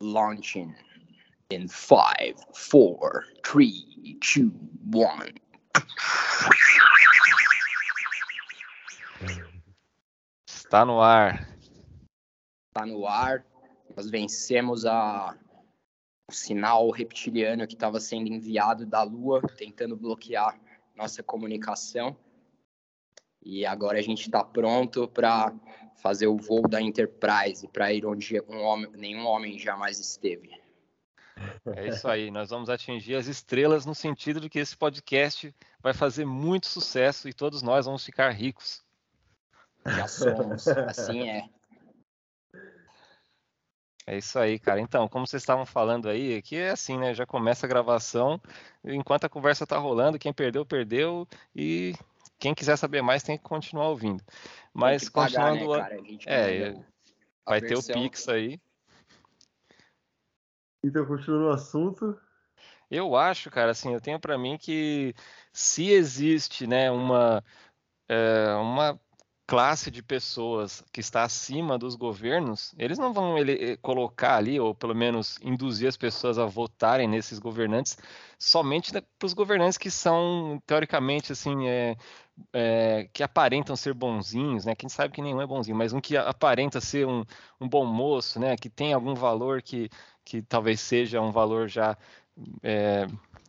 launching in five, four, three, two, one. Está no ar. Está no ar. Nós vencemos a, o sinal reptiliano que estava sendo enviado da Lua, tentando bloquear nossa comunicação. E agora a gente está pronto para fazer o voo da Enterprise para ir onde um homem, nenhum homem jamais esteve. É isso aí, nós vamos atingir as estrelas no sentido de que esse podcast vai fazer muito sucesso e todos nós vamos ficar ricos. Já somos, assim é. É isso aí, cara. Então, como vocês estavam falando aí, aqui é assim, né? Já começa a gravação, enquanto a conversa tá rolando, quem perdeu, perdeu, e quem quiser saber mais tem que continuar ouvindo. Mas pagar, continuando. Né, é, vai ter o Pix aí. Então, continua o assunto. Eu acho, cara, assim, eu tenho para mim que se existe, né, uma, é, uma classe de pessoas que está acima dos governos, eles não vão ele, eh, colocar ali, ou pelo menos induzir as pessoas a votarem nesses governantes, somente para os governantes que são, teoricamente, assim, é, é, que aparentam ser bonzinhos, né? Quem sabe que nenhum é bonzinho, mas um que aparenta ser um, um bom moço, né? Que tem algum valor que, que talvez seja um valor já é,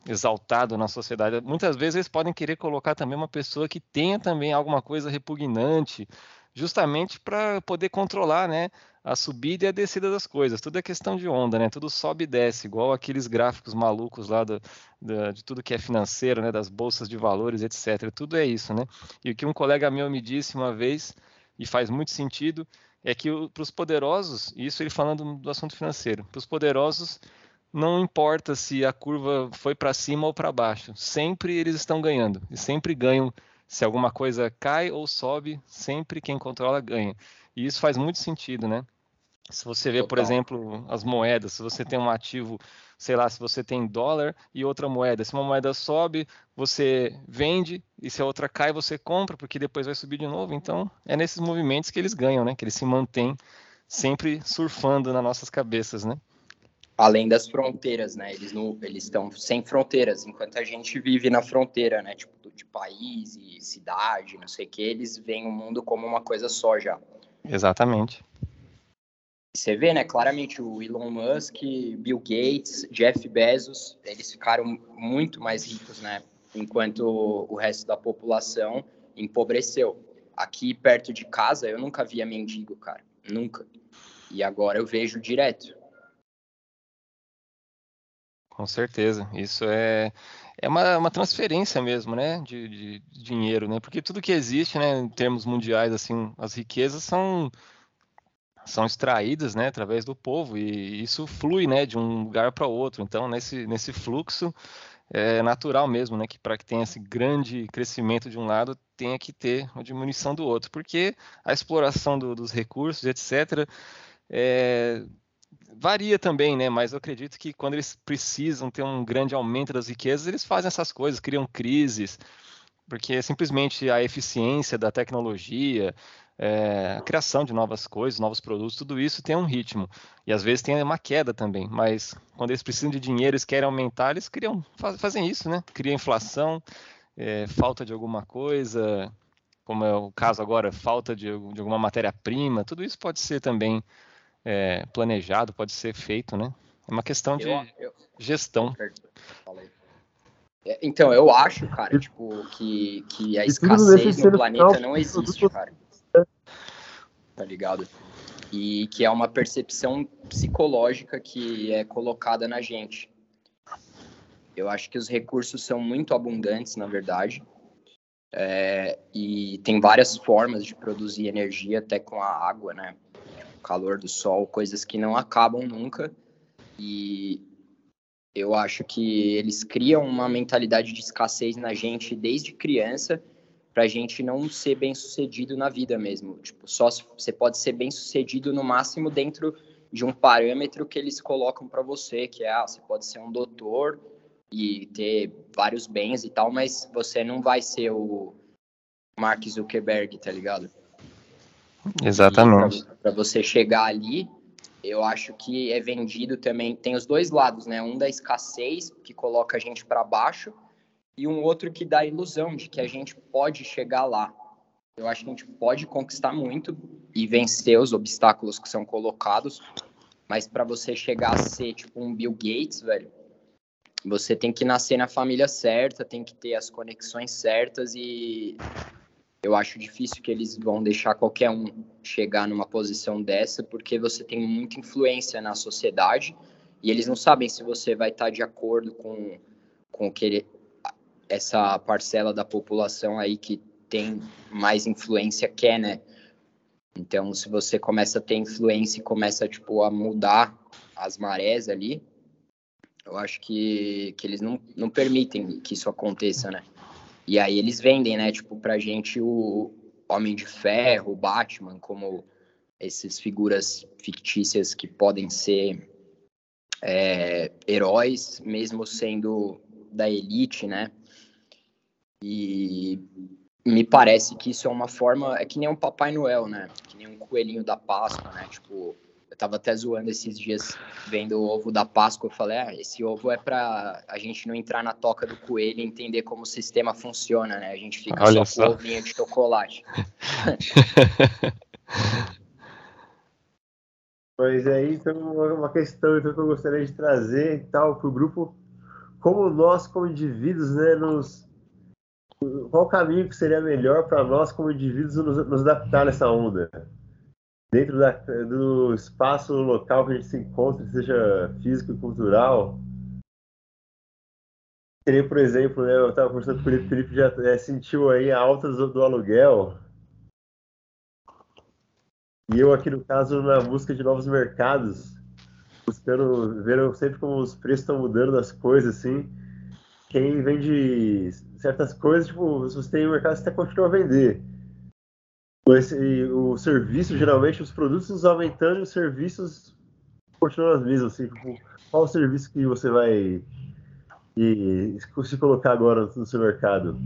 exaltado na sociedade. Muitas vezes eles podem querer colocar também uma pessoa que tenha também alguma coisa repugnante, justamente para poder controlar, né, a subida e a descida das coisas. Tudo é questão de onda, né? Tudo sobe e desce, igual aqueles gráficos malucos lá do, do, de tudo que é financeiro, né, das bolsas de valores, etc. Tudo é isso, né? E o que um colega meu me disse uma vez e faz muito sentido é que para os poderosos, isso ele falando do assunto financeiro, para os poderosos não importa se a curva foi para cima ou para baixo, sempre eles estão ganhando e sempre ganham. Se alguma coisa cai ou sobe, sempre quem controla ganha. E isso faz muito sentido, né? Se você vê, Total. por exemplo, as moedas, se você tem um ativo, sei lá, se você tem dólar e outra moeda, se uma moeda sobe, você vende, e se a outra cai, você compra, porque depois vai subir de novo. Então, é nesses movimentos que eles ganham, né? Que eles se mantêm sempre surfando nas nossas cabeças, né? além das fronteiras, né? Eles não, eles estão sem fronteiras, enquanto a gente vive na fronteira, né? Tipo de país e cidade, não sei o que, eles veem o mundo como uma coisa só já. Exatamente. Você vê, né? Claramente o Elon Musk, Bill Gates, Jeff Bezos, eles ficaram muito mais ricos, né? Enquanto o resto da população empobreceu. Aqui perto de casa eu nunca via mendigo, cara, nunca. E agora eu vejo direto com certeza. Isso é, é uma, uma transferência mesmo, né, de, de, dinheiro, né? Porque tudo que existe, né, em termos mundiais, assim, as riquezas são são extraídas, né, através do povo e isso flui, né, de um lugar para outro. Então, nesse nesse fluxo é natural mesmo, né, que para que tenha esse grande crescimento de um lado, tenha que ter uma diminuição do outro, porque a exploração do, dos recursos, etc., é, varia também, né? Mas eu acredito que quando eles precisam ter um grande aumento das riquezas, eles fazem essas coisas, criam crises, porque simplesmente a eficiência da tecnologia, é, a criação de novas coisas, novos produtos, tudo isso tem um ritmo. E às vezes tem uma queda também, mas quando eles precisam de dinheiro, eles querem aumentar, eles criam, fazem isso, né? Cria inflação, é, falta de alguma coisa, como é o caso agora, falta de, de alguma matéria-prima, tudo isso pode ser também é, planejado, pode ser feito, né? É uma questão de eu, eu, gestão. É, então, eu acho, cara, tipo, que, que a escassez no planeta não existe, cara. Tá ligado? E que é uma percepção psicológica que é colocada na gente. Eu acho que os recursos são muito abundantes, na verdade. É, e tem várias formas de produzir energia, até com a água, né? Calor do sol, coisas que não acabam nunca. E eu acho que eles criam uma mentalidade de escassez na gente desde criança para a gente não ser bem sucedido na vida mesmo. Tipo, só você pode ser bem sucedido no máximo dentro de um parâmetro que eles colocam para você, que é, ah, você pode ser um doutor e ter vários bens e tal, mas você não vai ser o Mark Zuckerberg, tá ligado? Exatamente. Para você chegar ali, eu acho que é vendido também. Tem os dois lados, né? Um da escassez, que coloca a gente para baixo, e um outro que dá a ilusão de que a gente pode chegar lá. Eu acho que a gente pode conquistar muito e vencer os obstáculos que são colocados, mas para você chegar a ser tipo um Bill Gates, velho, você tem que nascer na família certa, tem que ter as conexões certas e eu acho difícil que eles vão deixar qualquer um chegar numa posição dessa, porque você tem muita influência na sociedade e eles não sabem se você vai estar de acordo com, com que essa parcela da população aí que tem mais influência quer, né? Então, se você começa a ter influência e começa tipo a mudar as marés ali, eu acho que, que eles não, não permitem que isso aconteça, né? E aí eles vendem, né, tipo, pra gente o Homem de Ferro, o Batman, como essas figuras fictícias que podem ser é, heróis, mesmo sendo da elite, né? E me parece que isso é uma forma, é que nem um Papai Noel, né? Que nem um coelhinho da Páscoa, né? Tipo, tava até zoando esses dias vendo o ovo da Páscoa. Eu falei, ah, esse ovo é para a gente não entrar na toca do coelho e entender como o sistema funciona, né? A gente fica Olha só, só. com ovinho de chocolate. Pois é, então uma questão então, que eu gostaria de trazer tal para o grupo, como nós como indivíduos, né, nos qual o caminho que seria melhor para nós como indivíduos nos, nos adaptar nessa onda? Dentro da, do espaço local que a gente se encontra, seja físico e cultural. Seria, por exemplo, né, eu estava conversando com o Felipe, já é, sentiu aí a alta do, do, aluguel. E eu aqui, no caso, na busca de novos mercados, buscando, vendo sempre como os preços estão mudando das coisas, assim. Quem vende certas coisas, tipo, se você tem mercado, você até continua a vender esse, o serviço, geralmente, os produtos aumentando e os serviços continuam os mesmos. Assim, tipo, qual o serviço que você vai e, se colocar agora no seu mercado?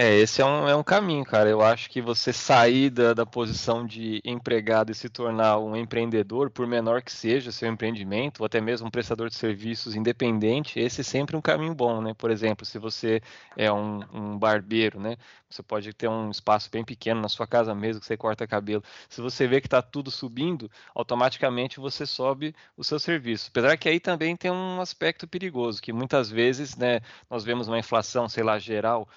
É, esse é um, é um caminho, cara. Eu acho que você sair da, da posição de empregado e se tornar um empreendedor, por menor que seja seu empreendimento, ou até mesmo um prestador de serviços independente, esse é sempre um caminho bom, né? Por exemplo, se você é um, um barbeiro, né? Você pode ter um espaço bem pequeno na sua casa mesmo, que você corta cabelo. Se você vê que está tudo subindo, automaticamente você sobe o seu serviço. Apesar que aí também tem um aspecto perigoso, que muitas vezes, né, nós vemos uma inflação, sei lá, geral,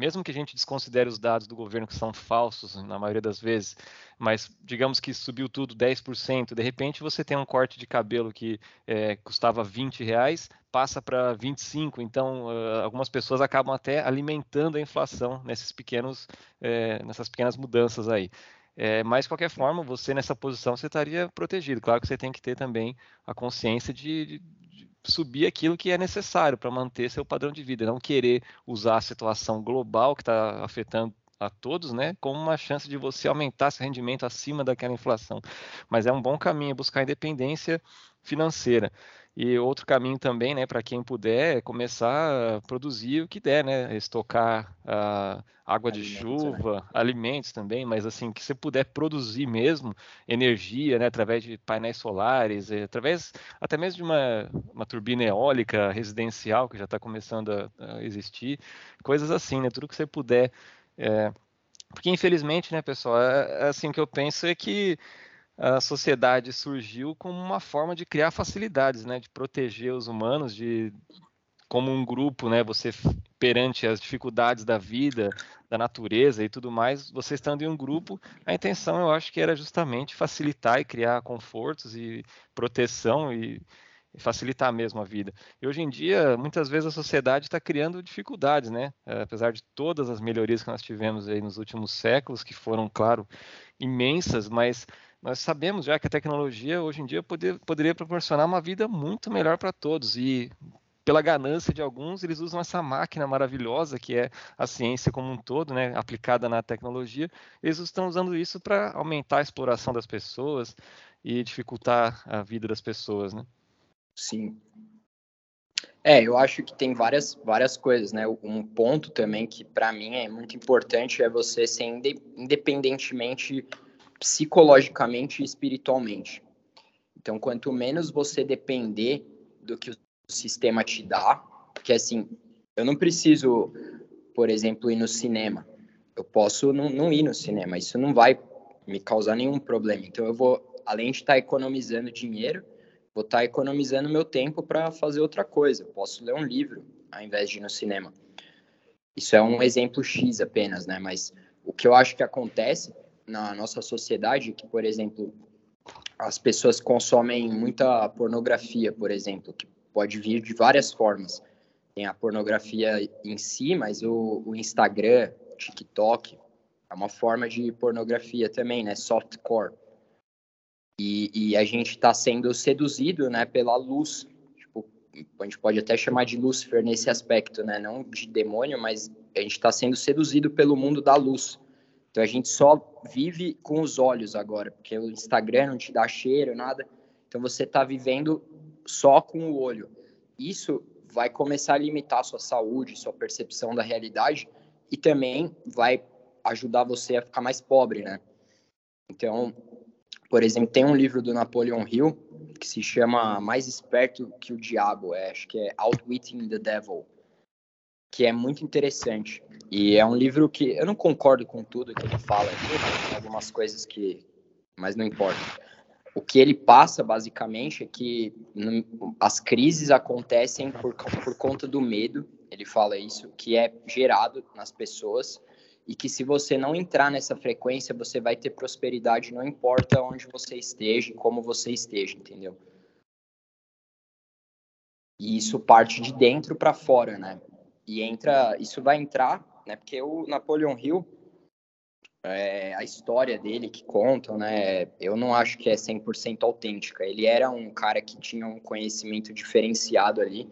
mesmo que a gente desconsidere os dados do governo que são falsos na maioria das vezes, mas digamos que subiu tudo 10%, de repente você tem um corte de cabelo que é, custava 20 reais, passa para 25, então uh, algumas pessoas acabam até alimentando a inflação nesses pequenos, é, nessas pequenas mudanças aí. É, mas, de qualquer forma, você nessa posição você estaria protegido. Claro que você tem que ter também a consciência de, de, subir aquilo que é necessário para manter seu padrão de vida, não querer usar a situação global que está afetando a todos, né, como uma chance de você aumentar seu rendimento acima daquela inflação. Mas é um bom caminho buscar independência financeira. E outro caminho também, né, para quem puder, é começar a produzir o que der, né, estocar uh, água de alimentos, né. chuva, né? alimentos também, mas assim, que você puder produzir mesmo energia, né, através de painéis solares, eh, através até mesmo de uma, uma turbina eólica residencial que já está começando a, a, existir, coisas assim, né, tudo que você puder. É, porque infelizmente, né, pessoal, é, é assim que eu penso é que a sociedade surgiu como uma forma de criar facilidades, né, de proteger os humanos, de como um grupo, né, você perante as dificuldades da vida, da natureza e tudo mais, você estando em um grupo, a intenção eu acho que era justamente facilitar e criar confortos e proteção e, facilitar mesmo a vida. E hoje em dia, muitas vezes a sociedade está criando dificuldades, né? Apesar de todas as melhorias que nós tivemos aí nos últimos séculos, que foram, claro, imensas, mas nós sabemos já que a tecnologia hoje em dia poder, poderia proporcionar uma vida muito melhor para todos e pela ganância de alguns, eles usam essa máquina maravilhosa que é a ciência como um todo, né, aplicada na tecnologia. Eles estão usando isso para aumentar a exploração das pessoas e dificultar a vida das pessoas, né? Sim. É, eu acho que tem várias, várias coisas, né? Um ponto também que para mim é muito importante é você ser independentemente psicologicamente e espiritualmente. Então, quanto menos você depender do que o sistema te dá, porque assim, eu não preciso, por exemplo, ir no cinema. Eu posso não, não ir no cinema, isso não vai me causar nenhum problema. Então, eu vou, além de estar economizando dinheiro, vou estar economizando meu tempo para fazer outra coisa. Eu posso ler um livro ao invés de ir no cinema. Isso é um exemplo X apenas, né? Mas o que eu acho que acontece na nossa sociedade que, por exemplo, as pessoas consomem muita pornografia, por exemplo, que pode vir de várias formas. Tem a pornografia em si, mas o, o Instagram, TikTok, é uma forma de pornografia também, né? Softcore. E, e a gente está sendo seduzido, né, pela luz. Tipo, a gente pode até chamar de Lúcifer nesse aspecto, né? Não de demônio, mas a gente está sendo seduzido pelo mundo da luz. Então a gente só vive com os olhos agora, porque o Instagram não te dá cheiro, nada. Então você está vivendo só com o olho. Isso vai começar a limitar a sua saúde, sua percepção da realidade e também vai ajudar você a ficar mais pobre, né? Então, por exemplo, tem um livro do Napoleon Hill que se chama Mais Esperto que o Diabo, é, acho que é Outwitting the Devil que é muito interessante. E é um livro que eu não concordo com tudo que ele fala aqui, algumas coisas que. Mas não importa. O que ele passa, basicamente, é que as crises acontecem por, por conta do medo, ele fala isso, que é gerado nas pessoas, e que se você não entrar nessa frequência, você vai ter prosperidade, não importa onde você esteja, como você esteja, entendeu? E isso parte de dentro para fora, né? E entra, isso vai entrar, né? Porque o Napoleon Hill, é, a história dele que contam, né? Eu não acho que é 100% autêntica. Ele era um cara que tinha um conhecimento diferenciado ali,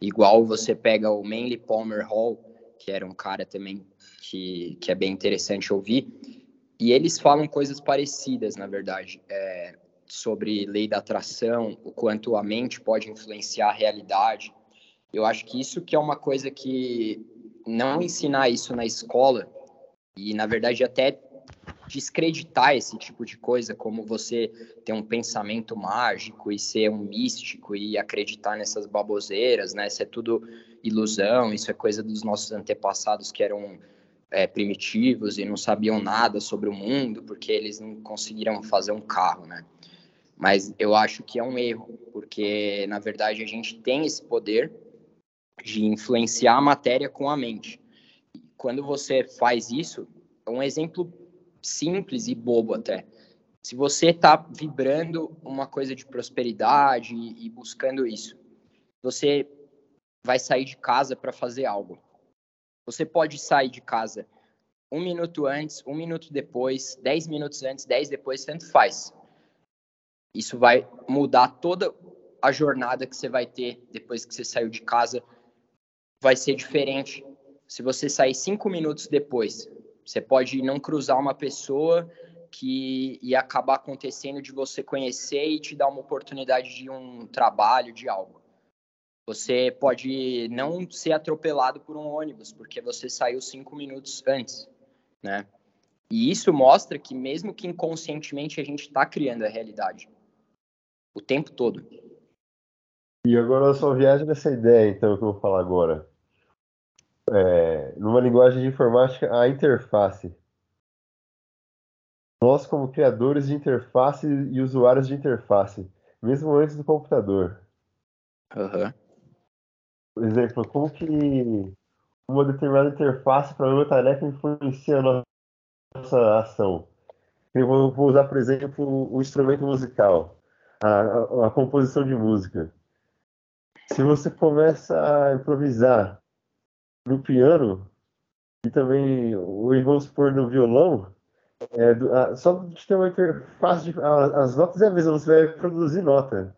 igual você pega o Manly Palmer Hall, que era um cara também que, que é bem interessante ouvir, e eles falam coisas parecidas, na verdade, é, sobre lei da atração, o quanto a mente pode influenciar a realidade, eu acho que isso que é uma coisa que não ensinar isso na escola e, na verdade, até descreditar esse tipo de coisa, como você ter um pensamento mágico e ser um místico e acreditar nessas baboseiras, né? Isso é tudo ilusão, isso é coisa dos nossos antepassados que eram é, primitivos e não sabiam nada sobre o mundo porque eles não conseguiram fazer um carro, né? Mas eu acho que é um erro, porque na verdade a gente tem esse poder de influenciar a matéria com a mente. Quando você faz isso, é um exemplo simples e bobo até. Se você está vibrando uma coisa de prosperidade e buscando isso, você vai sair de casa para fazer algo. Você pode sair de casa um minuto antes, um minuto depois, dez minutos antes, dez depois, tanto faz. Isso vai mudar toda a jornada que você vai ter depois que você saiu de casa vai ser diferente se você sair cinco minutos depois. Você pode não cruzar uma pessoa que ia acabar acontecendo de você conhecer e te dar uma oportunidade de um trabalho, de algo. Você pode não ser atropelado por um ônibus porque você saiu cinco minutos antes, né? E isso mostra que mesmo que inconscientemente a gente está criando a realidade o tempo todo. E agora eu só viajo nessa ideia, então, que eu vou falar agora é, numa linguagem de informática, a interface. Nós, como criadores de interface e usuários de interface, mesmo antes do computador. Uhum. Por exemplo, como que uma determinada interface para uma tarefa influencia a nossa ação. Eu vou, usar, por exemplo, o instrumento musical, a, a, a composição de música. Se você começa a improvisar no piano e também, vamos supor, no violão, é, a, só de ter uma interface, de, a, as notas é a mesma, você vai produzir nota.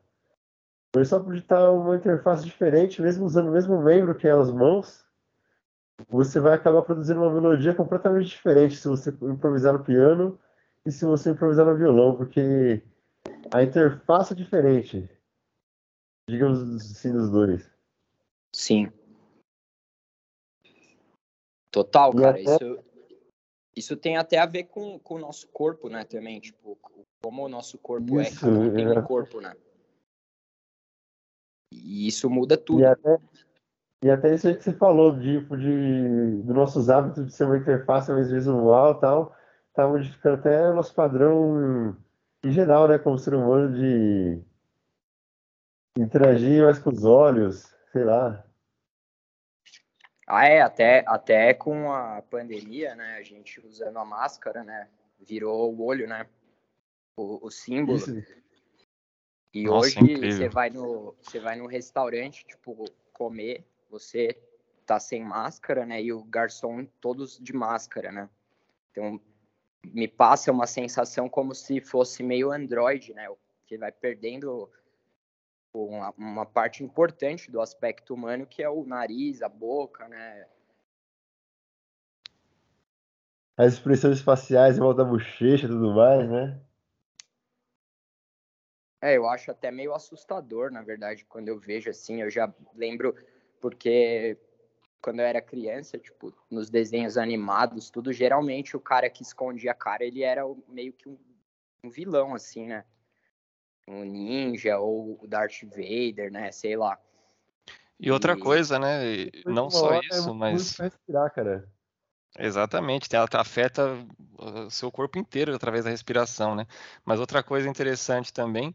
Mas só por estar uma interface diferente, mesmo usando o mesmo membro que é as mãos, você vai acabar produzindo uma melodia completamente diferente se você improvisar no piano e se você improvisar no violão, porque a interface é diferente, digamos assim, dos dois. Sim. Total, cara. Até... Isso, Isso tem até a ver com, com o nosso corpo, né, também, tipo, como o nosso corpo é, isso, é, cada um tem um corpo, né? E isso muda tudo. E até, e até isso aí que você falou, tipo, de, dos nossos hábitos de ser uma interface mais visual e tal, tá modificando até o nosso padrão em geral, né, como ser humano, de interagir mais com os olhos, sei lá. Ah, é, até, até com a pandemia, né, a gente usando a máscara, né, virou o olho, né, o, o símbolo. Isso. E Nossa, hoje você vai no você vai no restaurante, tipo, comer, você tá sem máscara, né, e o garçom todos de máscara, né. Então, me passa uma sensação como se fosse meio Android, né, que vai perdendo uma, uma, parte importante do aspecto humano, que é o nariz, a boca, né? As expressões faciais em volta da bochecha e tudo mais, né? É, eu acho até meio assustador, na verdade, quando eu vejo assim. Eu já lembro, porque quando eu era criança, tipo, nos desenhos animados, tudo, geralmente o cara que escondia a cara, ele era meio que um, um vilão, assim, né? Um ninja ou o Darth Vader, né? Sei lá. E outra e... coisa, né? Não só é isso, é mas. Respirar, cara. Exatamente, ela afeta o seu corpo inteiro através da respiração, né? Mas outra coisa interessante também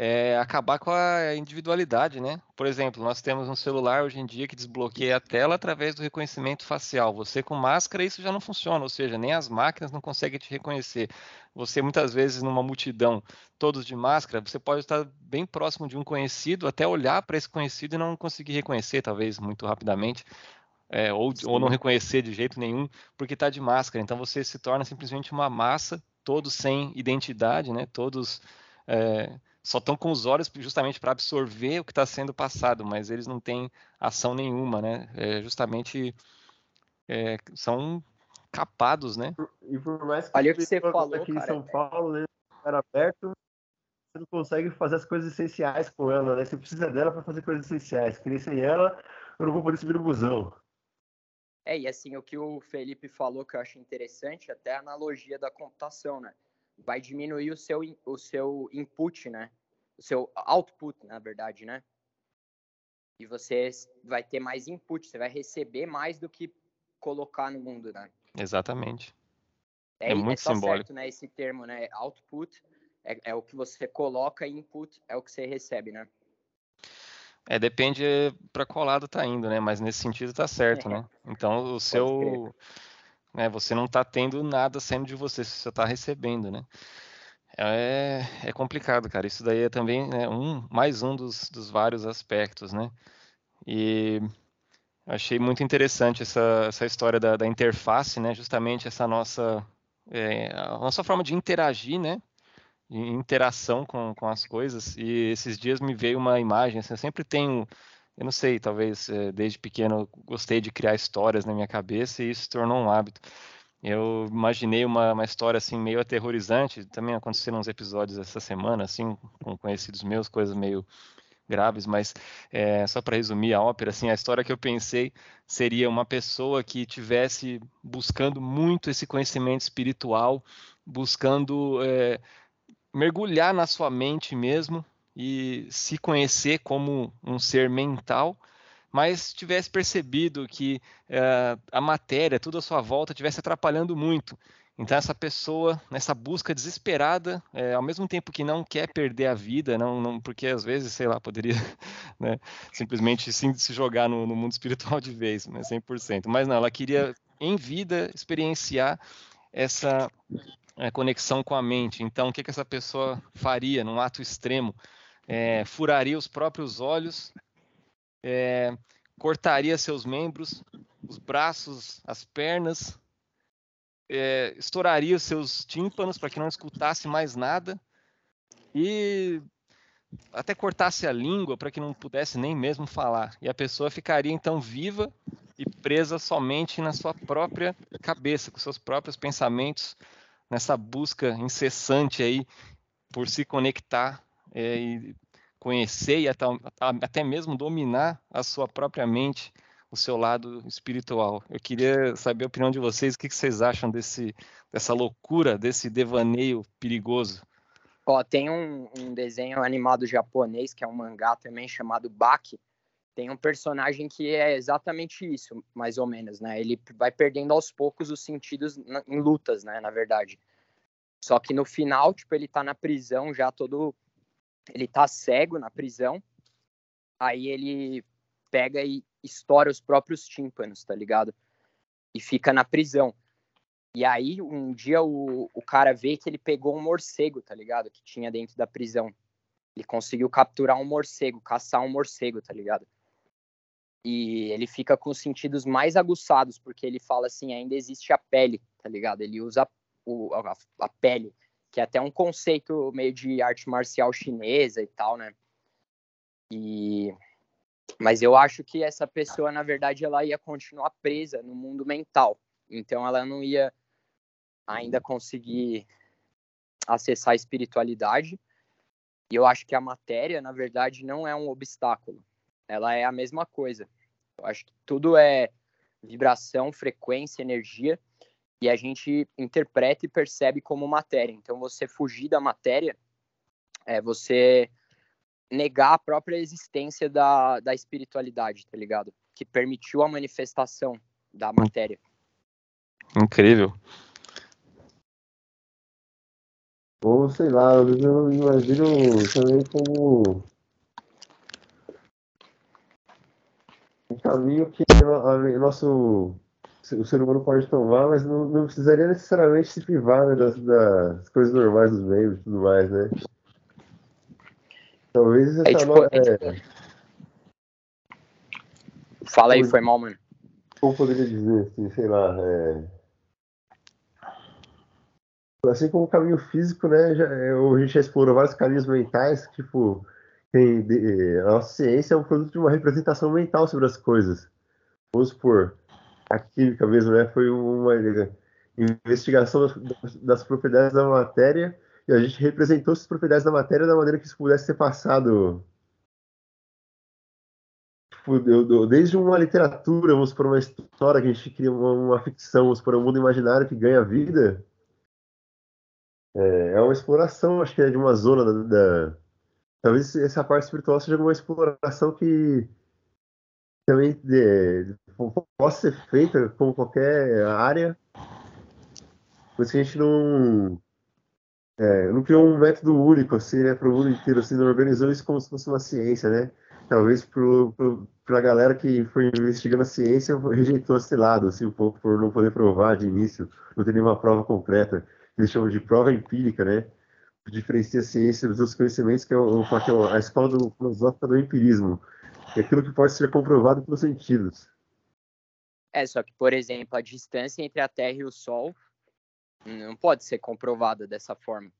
é acabar com a individualidade, né? Por exemplo, nós temos um celular hoje em dia que desbloqueia a tela através do reconhecimento facial. Você com máscara isso já não funciona, ou seja, nem as máquinas não conseguem te reconhecer. Você muitas vezes numa multidão, todos de máscara, você pode estar bem próximo de um conhecido, até olhar para esse conhecido e não conseguir reconhecer, talvez muito rapidamente. É, ou, ou não reconhecer de jeito nenhum, porque está de máscara. Então você se torna simplesmente uma massa, todos sem identidade, né? Todos é, só estão com os olhos justamente para absorver o que está sendo passado, mas eles não têm ação nenhuma, né? É, justamente é, são capados, né? E por mais que Olha o que você falou aqui cara, em São Paulo, né? Era aberto, você não consegue fazer as coisas essenciais com ela, né? Você precisa dela para fazer coisas essenciais. Porque sem ela, eu não vou poder subir no busão. É, e assim, o que o Felipe falou que eu acho interessante, até a analogia da computação, né? Vai diminuir o seu, o seu input, né? Seu output, na verdade, né? E você vai ter mais input, você vai receber mais do que colocar no mundo, né? Exatamente. É, é muito é simbólico. Certo, né? Esse termo, né? Output é, é o que você coloca, input é o que você recebe, né? É, depende para qual lado tá indo, né? Mas nesse sentido tá certo, né? Então o seu, né? Você não tá tendo nada saindo de você, você só tá recebendo, né? É, é complicado, cara. Isso daí é também né, um, mais um dos, dos vários aspectos, né? E achei muito interessante essa, essa história da, da interface, né? Justamente essa nossa, é, a nossa forma de interagir, né? De interação com, com as coisas. E esses dias me veio uma imagem, assim, eu sempre tenho, eu não sei, talvez é, desde pequeno gostei de criar histórias na minha cabeça e isso se tornou um hábito. Eu imaginei uma, uma história assim meio aterrorizante. Também aconteceram uns episódios essa semana, assim, com conhecidos meus, coisas meio graves, mas é, só para resumir a ópera, assim, a história que eu pensei seria uma pessoa que tivesse buscando muito esse conhecimento espiritual, buscando é, mergulhar na sua mente mesmo e se conhecer como um ser mental mas tivesse percebido que uh, a matéria, tudo à sua volta, tivesse atrapalhando muito. Então essa pessoa, nessa busca desesperada, é, ao mesmo tempo que não quer perder a vida, não, não porque às vezes, sei lá, poderia né, simplesmente sim, se jogar no, no, mundo espiritual de vez, né, 100%. Mas não, ela queria em vida experienciar essa é, conexão com a mente. Então o que, que essa pessoa faria num ato extremo? É, furaria os próprios olhos é, cortaria seus membros, os braços, as pernas, é, estouraria seus tímpanos para que não escutasse mais nada e até cortasse a língua para que não pudesse nem mesmo falar. E a pessoa ficaria então viva e presa somente na sua própria cabeça, com seus próprios pensamentos, nessa busca incessante aí por se conectar é, e conhecer e até, mesmo dominar a sua própria mente, o seu lado espiritual. Eu queria saber a opinião de vocês, o que vocês acham desse, dessa loucura, desse devaneio perigoso? Ó, tem um, um desenho animado japonês, que é um mangá também, chamado Baki, tem um personagem que é exatamente isso, mais ou menos, né? Ele vai perdendo aos poucos os sentidos em lutas, né? Na verdade. Só que no final, tipo, ele tá na prisão já todo. Ele tá cego na prisão. Aí ele pega e estoura os próprios tímpanos, tá ligado? E fica na prisão. E aí, um dia, o, o cara vê que ele pegou um morcego, tá ligado? Que tinha dentro da prisão. Ele conseguiu capturar um morcego, caçar um morcego, tá ligado? E ele fica com os sentidos mais aguçados, porque ele fala assim: ainda existe a pele, tá ligado? Ele usa o, a, a pele, que é até um conceito meio de arte marcial chinesa e tal, né? E mas eu acho que essa pessoa, na verdade, ela ia continuar presa no mundo mental. Então ela não ia ainda conseguir acessar a espiritualidade. E eu acho que a matéria, na verdade, não é um obstáculo ela é a mesma coisa. Eu acho que tudo é vibração, frequência, energia, e a gente interpreta e percebe como matéria. Então, você fugir da matéria é você negar a própria existência da, da espiritualidade, tá ligado? Que permitiu a manifestação da matéria. Incrível. Ou sei lá, eu imagino também como um caminho que o nosso o ser humano pode tomar, mas não, não precisaria necessariamente se privar né, das, das, coisas normais dos meios e tudo mais, né? Talvez essa é, tipo, no... é... Fala aí, foi mal, mano. Como poderia dizer, assim, sei lá, é... Assim como o caminho físico, né, já, é, a gente já explorou vários caminhos mentais, tipo, tem, a nossa ciência é um produto de uma representação mental sobre as coisas. Vamos supor, a química mesmo, né? Foi uma investigação das, das, propriedades da matéria e a gente representou essas propriedades da matéria da maneira que isso pudesse ser passado. Tipo, desde uma literatura, vamos por uma história que a gente cria uma, uma ficção, vamos por um mundo imaginário que ganha vida. É, é uma exploração, acho que é de uma zona da, da talvez essa parte espiritual seja uma exploração que também é, possa ser feita como qualquer área, mas que a gente não é, não criou um método único assim, né, para o mundo inteiro, assim, não organizou isso como se fosse uma ciência, né? Talvez para a galera que foi investigando a ciência rejeitou esse lado, assim, um pouco por não poder provar de início, não ter nenhuma prova concreta. Eles chamam de prova empírica, né? diferencia a ciência dos conhecimentos, que é, o, a escola do, filosófica do empirismo, que é aquilo que pode ser comprovado pelos sentidos. É, só que, por exemplo, a distância entre a Terra e o Sol não pode ser comprovada dessa forma.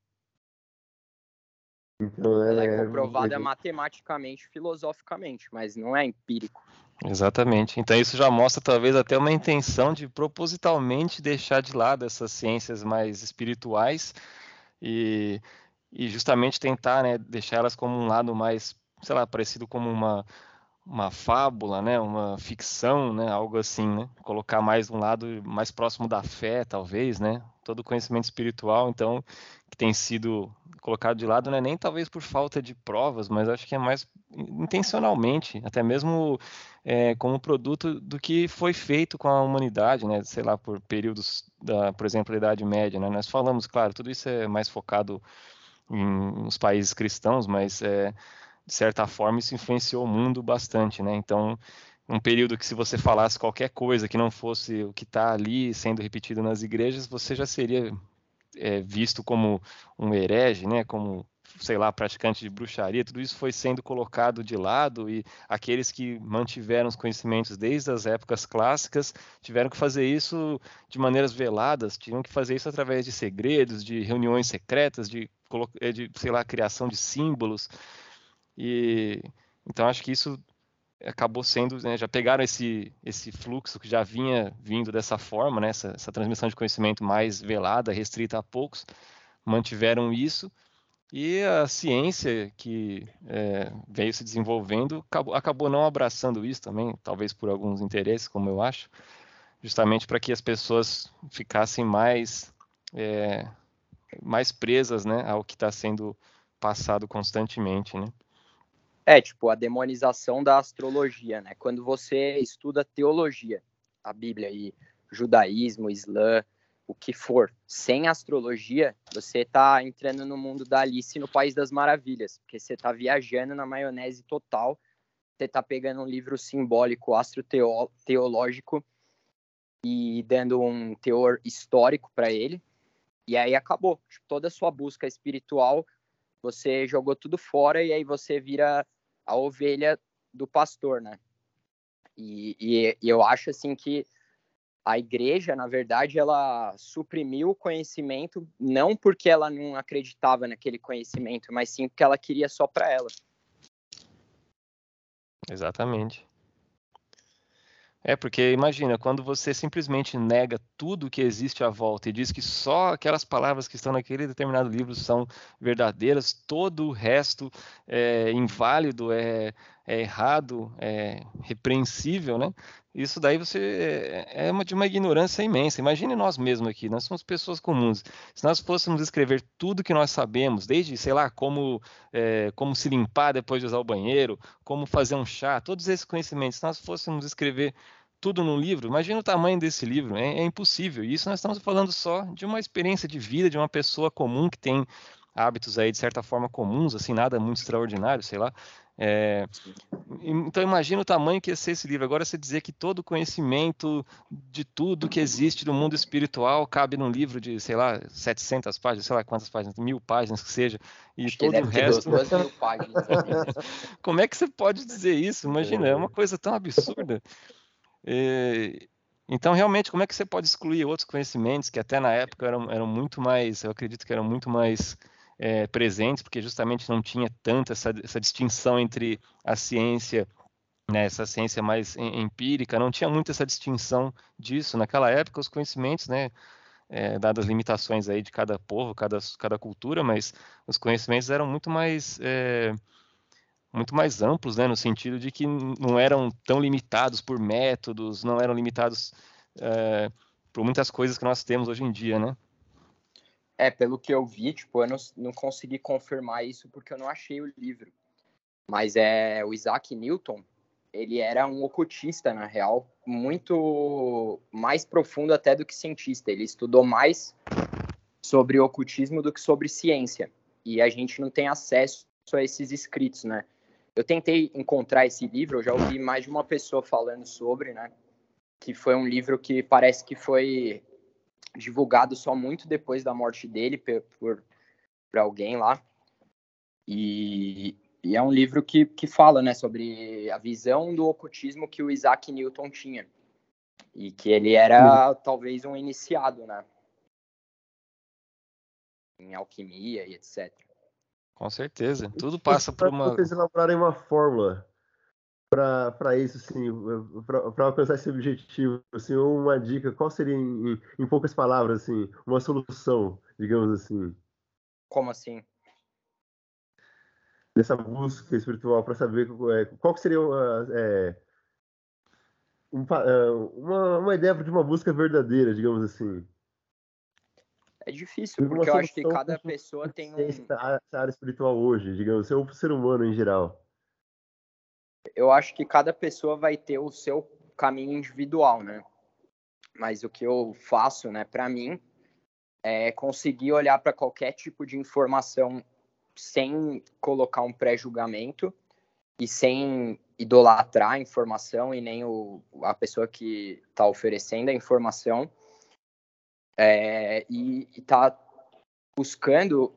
Então, ela, ela é, é comprovada é... matematicamente, filosoficamente, mas não é empírico. Exatamente. Então isso já mostra talvez até uma intenção de propositalmente deixar de lado essas ciências mais espirituais e, e justamente tentar né, deixar elas como um lado mais, sei lá, parecido como uma, uma fábula, né, uma ficção, né, algo assim, né, colocar mais um lado mais próximo da fé, talvez, né, todo conhecimento espiritual, então, que tem sido colocado de lado, né, nem talvez por falta de provas, mas acho que é mais intencionalmente, até mesmo é, como produto do que foi feito com a humanidade, né, sei lá, por períodos da, por exemplo, da Idade Média, né, nós falamos, claro, tudo isso é mais focado em, nos países cristãos, mas é, de certa forma isso influenciou o mundo bastante, né, então um período que se você falasse qualquer coisa que não fosse o que está ali sendo repetido nas igrejas, você já seria é, visto como um herege, né? Como sei lá, praticante de bruxaria, tudo isso foi sendo colocado de lado e aqueles que mantiveram os conhecimentos desde as épocas clássicas tiveram que fazer isso de maneiras veladas, tinham que fazer isso através de segredos, de reuniões secretas, de, é, de sei lá, criação de símbolos. E então acho que isso acabou sendo, né, já pegaram esse, esse fluxo que já vinha vindo dessa forma, né, essa, essa transmissão de conhecimento mais velada, restrita a poucos, mantiveram isso E a ciência que é, veio se desenvolvendo acabou, acabou não abraçando isso também, talvez por alguns interesses, como eu acho, justamente para que as pessoas ficassem mais, é, mais presas né, ao que está sendo passado constantemente. Né? É, tipo, a demonização da astrologia, né? Quando você estuda teologia, a Bíblia e judaísmo, islã, o que for, sem astrologia, você está entrando no mundo da Alice no País das Maravilhas, porque você está viajando na maionese total, você está pegando um livro simbólico, astroteológico, e dando um teor histórico para ele, e aí acabou. Tipo, toda a sua busca espiritual, você jogou tudo fora, e aí você vira a ovelha do pastor, né? E, e, e eu acho, assim, que a igreja, na verdade, ela suprimiu o conhecimento não porque ela não acreditava naquele conhecimento, mas sim porque ela queria só para ela. Exatamente. É, porque imagina, quando você simplesmente nega tudo que existe à volta e diz que só aquelas palavras que estão naquele determinado livro são verdadeiras, todo o resto é inválido, é, é errado, é repreensível, né? Isso daí você é, é uma, de uma ignorância imensa. Imagine nós mesmos aqui, nós somos pessoas comuns. Se nós fôssemos escrever tudo que nós sabemos, desde, sei lá, como, é, como se limpar depois de usar o banheiro, como fazer um chá, todos esses conhecimentos, se nós fôssemos escrever tudo num livro, imagina o tamanho desse livro, é, é impossível. E isso nós estamos falando só de uma experiência de vida de uma pessoa comum que tem hábitos aí de certa forma comuns, assim, nada muito extraordinário, sei lá. É, então imagina o tamanho que ia ser esse livro. Agora você dizer que todo o conhecimento de tudo que existe no mundo espiritual cabe num livro de, sei lá, 700 páginas, sei lá quantas páginas, mil páginas que seja, e Acho todo o resto. Como é que você pode dizer isso? Imagina, é uma coisa tão absurda. É, então, realmente, como é que você pode excluir outros conhecimentos que até na época eram, eram muito mais, eu acredito que eram muito mais é, presentes, porque justamente não tinha tanta essa, essa distinção entre a ciência, né, essa ciência mais empírica, não tinha muito essa distinção disso. Naquela época, os conhecimentos, né, é, dadas as limitações aí de cada povo, cada, cada cultura, mas os conhecimentos eram muito mais é, muito mais amplos, né, no sentido de que não eram tão limitados por métodos, não eram limitados é, por muitas coisas que nós temos hoje em dia, né? É, pelo que eu vi, tipo, eu não, não consegui confirmar isso porque eu não achei o livro. Mas é o Isaac Newton, ele era um ocultista, na real, muito mais profundo até do que cientista. Ele estudou mais sobre ocultismo do que sobre ciência. E a gente não tem acesso a esses escritos, né? Eu tentei encontrar esse livro, eu já ouvi mais de uma pessoa falando sobre, né? Que foi um livro que parece que foi divulgado só muito depois da morte dele por, por, por alguém lá. E, e, é um livro que, que fala né, sobre a visão do ocultismo que o Isaac Newton tinha. E que ele era talvez um iniciado, né? Em alquimia e etc. Com certeza. Tudo passa por uma. Vocês elaborarem uma fórmula para isso, assim, para alcançar esse objetivo, assim, uma dica, qual seria, em, em, poucas palavras, assim, uma solução, digamos assim? Como assim? Nessa busca espiritual, para saber é, qual seria é, um, é, uma, uma ideia de uma busca verdadeira, digamos assim. É difícil, porque eu acho que cada pessoa tem um... Essa área espiritual hoje, digamos, o ser humano em geral eu acho que cada pessoa vai ter o seu caminho individual, né? Mas o que eu faço, né, para mim, é conseguir olhar para qualquer tipo de informação sem colocar um pré-julgamento e sem idolatrar a informação e nem o, a pessoa que está oferecendo a informação é, e está buscando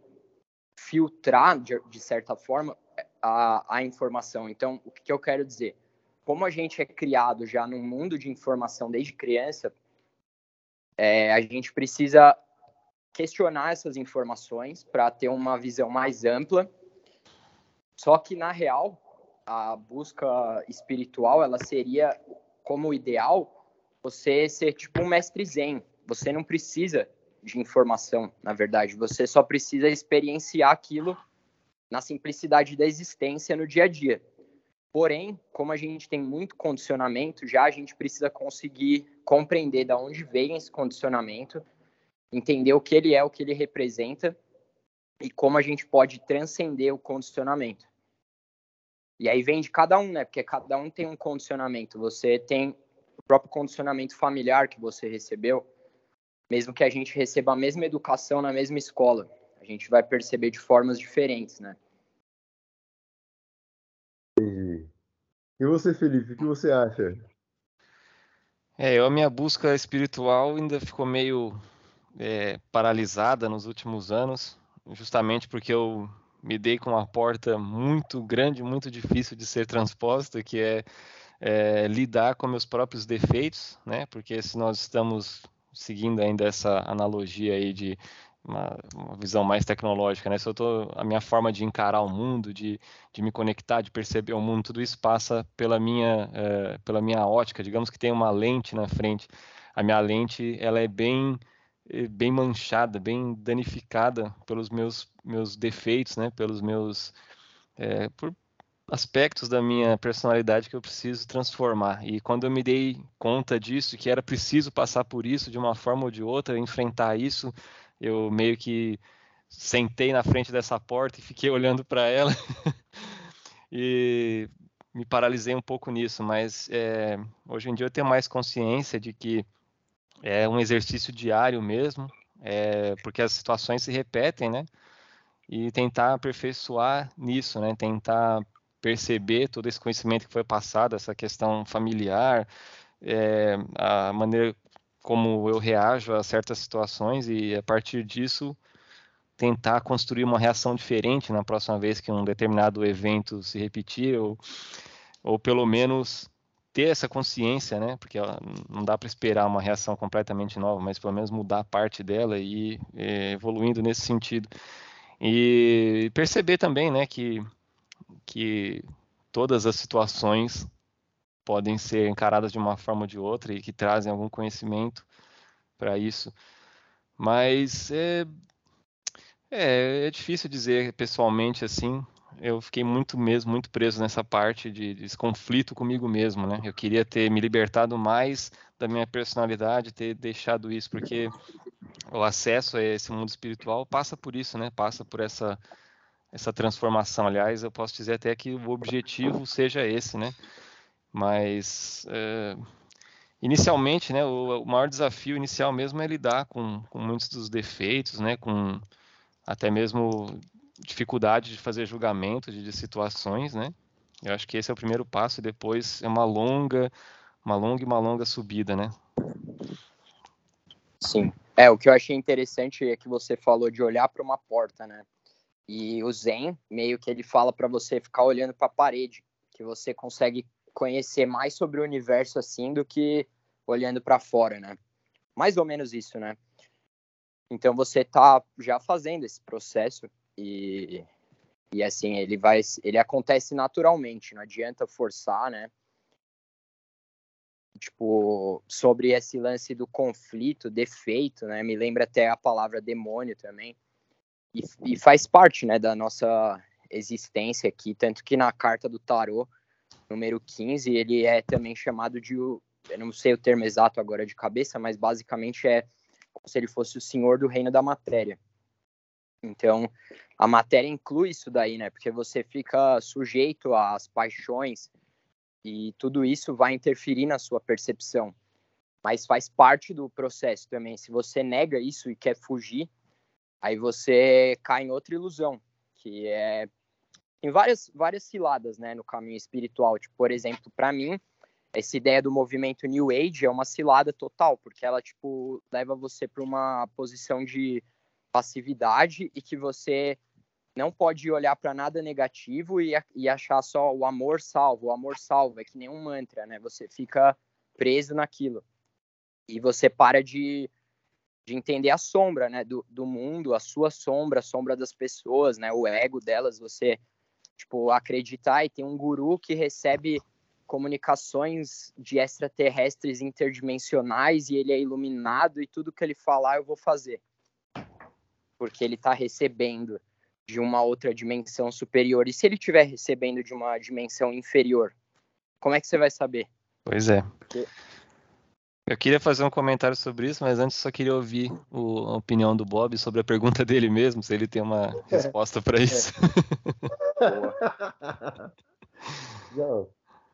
filtrar, de, de certa forma, a, a informação. Então, o que, que eu quero dizer? Como a gente é criado já num mundo de informação desde criança, é, a gente precisa questionar essas informações para ter uma visão mais ampla. Só que, na real, a busca espiritual, ela seria, como ideal, você ser tipo um mestre zen. Você não precisa de informação, na verdade. Você só precisa experienciar aquilo na simplicidade da existência no dia a dia. Porém, como a gente tem muito condicionamento, já a gente precisa conseguir compreender de onde vem esse condicionamento, entender o que ele é, o que ele representa e como a gente pode transcender o condicionamento. E aí vem de cada um, né? Porque cada um tem um condicionamento. Você tem o próprio condicionamento familiar que você recebeu, mesmo que a gente receba a mesma educação na mesma escola, a gente vai perceber de formas diferentes, né? Entendi. E você, Felipe, o que você acha? É, eu, a minha busca espiritual ainda ficou meio é, paralisada nos últimos anos, justamente porque eu me dei com uma porta muito grande, muito difícil de ser transposta, que é, é, lidar com meus próprios defeitos, né? Porque se nós estamos seguindo ainda essa analogia aí de uma, uma visão mais tecnológica, né? Se eu tô, a minha forma de encarar o mundo, de, de me conectar, de perceber o mundo, tudo isso passa pela minha, é, pela minha ótica. Digamos que tem uma lente na frente. A minha lente, ela é bem eh, bem manchada, bem danificada pelos meus meus defeitos, né? Pelos meus é, por aspectos da minha personalidade que eu preciso transformar. E quando eu me dei conta disso, que era preciso passar por isso de uma forma ou de outra, enfrentar isso, eu meio que sentei na frente dessa porta e fiquei olhando para ela e me paralisei um pouco nisso. Mas é, hoje em dia eu tenho mais consciência de que é um exercício diário mesmo, é, porque as situações se repetem, né? E tentar aperfeiçoar nisso, né? Tentar perceber todo esse conhecimento que foi passado, essa questão familiar, é, a maneira como eu reajo a certas situações e a partir disso tentar construir uma reação diferente na próxima vez que um determinado evento se repetir ou, ou pelo menos ter essa consciência, né? Porque não dá para esperar uma reação completamente nova, mas pelo menos mudar parte dela e é, evoluindo nesse sentido. E perceber também, né, que, que todas as situações podem ser encaradas de uma forma ou de outra e que trazem algum conhecimento para isso. Mas é, é, é difícil dizer pessoalmente assim, eu fiquei muito mesmo, muito preso nessa parte de, desse conflito comigo mesmo, né? Eu queria ter me libertado mais da minha personalidade, ter deixado isso, porque o acesso a esse mundo espiritual passa por isso, né? Passa por essa essa transformação. Aliás, eu posso dizer até que o objetivo seja esse, né? Mas é, inicialmente, né? O, o, maior desafio inicial mesmo é lidar com, com muitos dos defeitos, né? Com até mesmo dificuldade de fazer julgamento de, de, situações, né? Eu acho que esse é o primeiro passo e depois é uma longa, uma longa e uma longa subida, né? Sim. É, o que eu achei interessante é que você falou de olhar para uma porta, né? E o Zen, meio que ele fala para você ficar olhando para a parede, que você consegue conhecer mais sobre o universo assim do que olhando para fora, né? Mais ou menos isso, né? Então você tá já fazendo esse processo e, e assim, ele vai, ele acontece naturalmente, não adianta forçar, né? Tipo, sobre esse lance do conflito, defeito, né? Me lembra até a palavra demônio também. E, e faz parte, né, da nossa existência aqui, tanto que na carta do tarô, número 15, ele é também chamado de, eu não sei o termo exato agora de cabeça, mas basicamente é como se ele fosse o senhor do reino da matéria. Então, a matéria inclui isso daí, né? Porque você fica sujeito às paixões e tudo isso vai interferir na sua percepção. Mas faz parte do processo também. Se você nega isso e quer fugir, aí você cai em outra ilusão, que é tem várias várias ciladas, né, no caminho espiritual. Tipo, por exemplo, para mim, essa ideia do movimento New Age é uma cilada total, porque ela tipo leva você para uma posição de passividade e que você não pode olhar para nada negativo e, e achar só o amor salvo, o amor salvo, é que nem um mantra, né? Você fica preso naquilo. E você para de, de entender a sombra, né, do, do mundo, a sua sombra, a sombra das pessoas, né, o ego delas, você, tipo, acreditar e tem um guru que recebe comunicações de extraterrestres interdimensionais e ele é iluminado e tudo que ele falar eu vou fazer. porque ele está recebendo de uma outra dimensão superior. E se ele estiver recebendo de uma dimensão inferior, como é que você vai saber? Pois é. Eu queria fazer um comentário sobre isso, mas antes só queria ouvir o, a opinião do Bob sobre a pergunta dele mesmo, se ele tem uma resposta para isso. Não,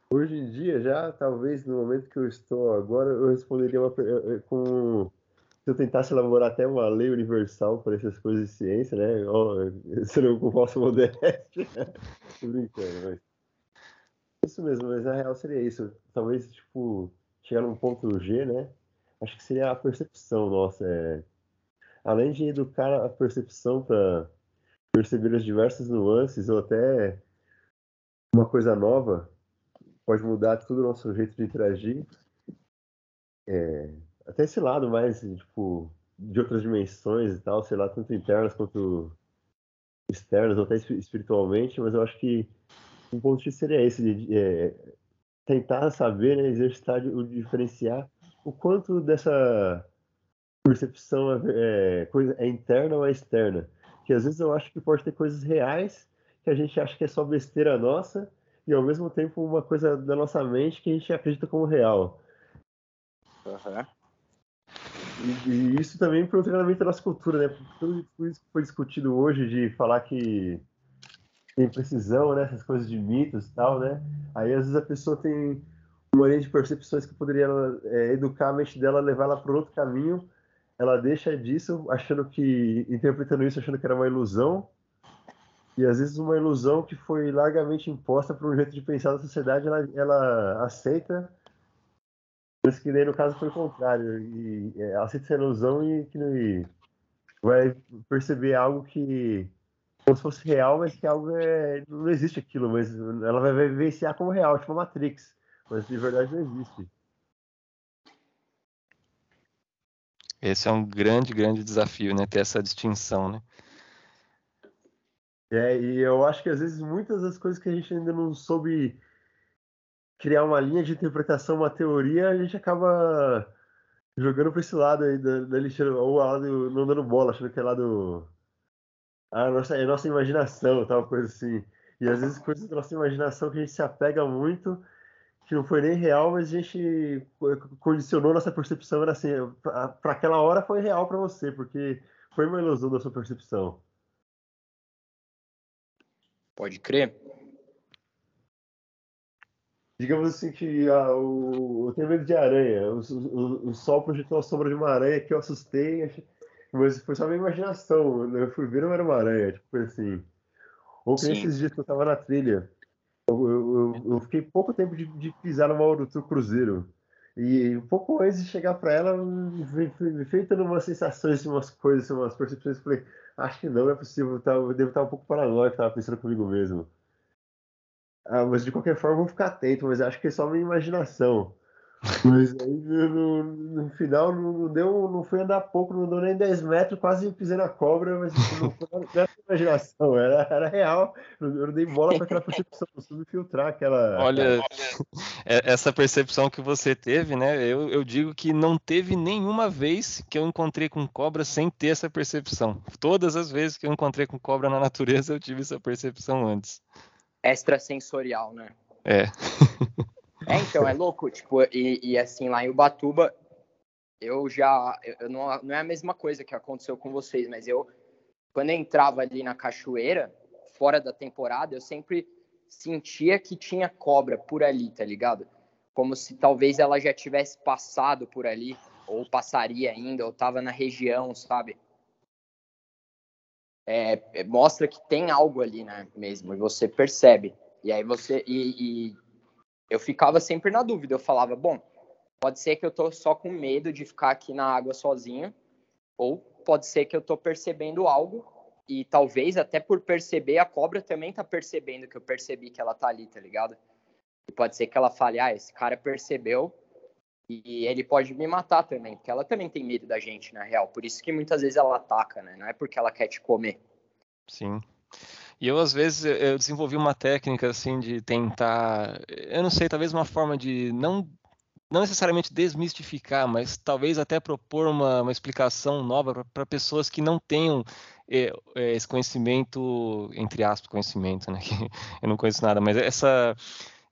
hoje em dia, já talvez no momento que eu estou agora, eu responderia uma, eh, eh, com se eu tentasse elaborar até uma lei universal para essas coisas de ciência, né? Seria com falsa modéstia. Tô brincando, mas. Isso mesmo, mas na real seria isso. Talvez, tipo, chegar num ponto G, né? Acho que seria a percepção nossa. É... Além de educar a percepção para perceber as diversas nuances ou até uma coisa nova, pode mudar todo o nosso jeito de interagir. É... Até esse lado mais, tipo, de outras dimensões e tal, sei lá, tanto internas quanto externas, ou até espiritualmente, mas eu acho que um ponto X seria esse, de, é, tentar saber, né, exercitar o diferenciar o quanto dessa percepção é, é, coisa, é interna ou é externa. Que às vezes eu acho que pode ter coisas reais que a gente acha que é só besteira nossa e ao mesmo tempo uma coisa da nossa mente que a gente acredita como real. Uhum. E, e, isso também para o treinamento da nossa cultura, né? Tudo isso que foi discutido hoje de falar que tem precisão, né? Essas coisas de mitos e tal, né? Aí às vezes a pessoa tem uma linha de percepções que poderia é, educar a mente dela, levar ela para outro caminho. Ela deixa disso, achando que, interpretando isso, achando que era uma ilusão. E às vezes uma ilusão que foi largamente imposta por um jeito de pensar da sociedade, ela, ela aceita. Mas que daí no caso foi o contrário. E é, aceita essa ilusão e que e vai perceber algo que como se fosse real, mas que algo é. Não existe aquilo, mas ela vai vivenciar como real, tipo a Matrix. Mas de verdade não existe. Esse é um grande, grande desafio, né? Ter essa distinção, né? É, e eu acho que às vezes muitas das coisas que a gente ainda não soube criar uma linha de interpretação, uma teoria, a gente acaba jogando para esse lado aí da, da lixeira, ou lado não dando bola, achando que é lado a nossa, a nossa imaginação, tal coisa assim. E às vezes coisas da nossa imaginação que a gente se apega muito, que não foi nem real, mas a gente condicionou nossa percepção, era assim, para aquela hora foi real para você, porque foi uma ilusão da sua percepção. Pode crer. Digamos assim que ah, o, eu tenho medo de aranha. O, o, o, sol projetou a sombra de uma aranha que eu assustei. Mas foi só minha imaginação. Eu fui ver, não era uma aranha, tipo assim. Ou que nesses dias que eu tava na trilha, eu, eu, eu fiquei pouco tempo de, de pisar numa do Cruzeiro. E um pouco antes de chegar para ela, me feita umas sensações, umas coisas, umas percepções. Eu falei, acho que não, não é possível, tá, eu devo estar um pouco paranoico, tava pensando comigo mesmo. Ah, mas de qualquer forma, eu vou ficar atento, mas acho que é só minha imaginação. Mas aí no, no, final não deu, não foi andar pouco, não deu nem 10 metros, quase pisei na cobra, mas não foi não era imaginação, era, era real. Eu não dei bola para aquela percepção, eu filtrar aquela. Olha, é, essa percepção que você teve, né? Eu, eu digo que não teve nenhuma vez que eu encontrei com cobra sem ter essa percepção. Todas as vezes que eu encontrei com cobra na natureza, eu tive essa percepção antes. Extrasensorial, né? É. É, então, é louco, tipo, e, e assim, lá em Ubatuba, eu já, eu não, não é a mesma coisa que aconteceu com vocês, mas eu, quando eu entrava ali na cachoeira, fora da temporada, eu sempre sentia que tinha cobra por ali, tá ligado? Como se talvez ela já tivesse passado por ali, ou passaria ainda, ou tava na região, sabe? É, é mostra que tem algo ali, né, mesmo, e você percebe. E aí você, e, e eu ficava sempre na dúvida. Eu falava, bom, pode ser que eu tô só com medo de ficar aqui na água sozinho, ou pode ser que eu tô percebendo algo e talvez até por perceber a cobra também tá percebendo que eu percebi que ela tá ali, tá ligado? E pode ser que ela fale, ah, esse cara percebeu e ele pode me matar também, porque ela também tem medo da gente, na real. Por isso que muitas vezes ela ataca, né? Não é porque ela quer te comer. Sim. E eu, às vezes, eu desenvolvi uma técnica, assim, de tentar, eu não sei, talvez uma forma de não não necessariamente desmistificar, mas talvez até propor uma, uma explicação nova para pessoas que não tenham é, esse conhecimento, entre aspas, conhecimento, né? Eu não conheço nada, mas essa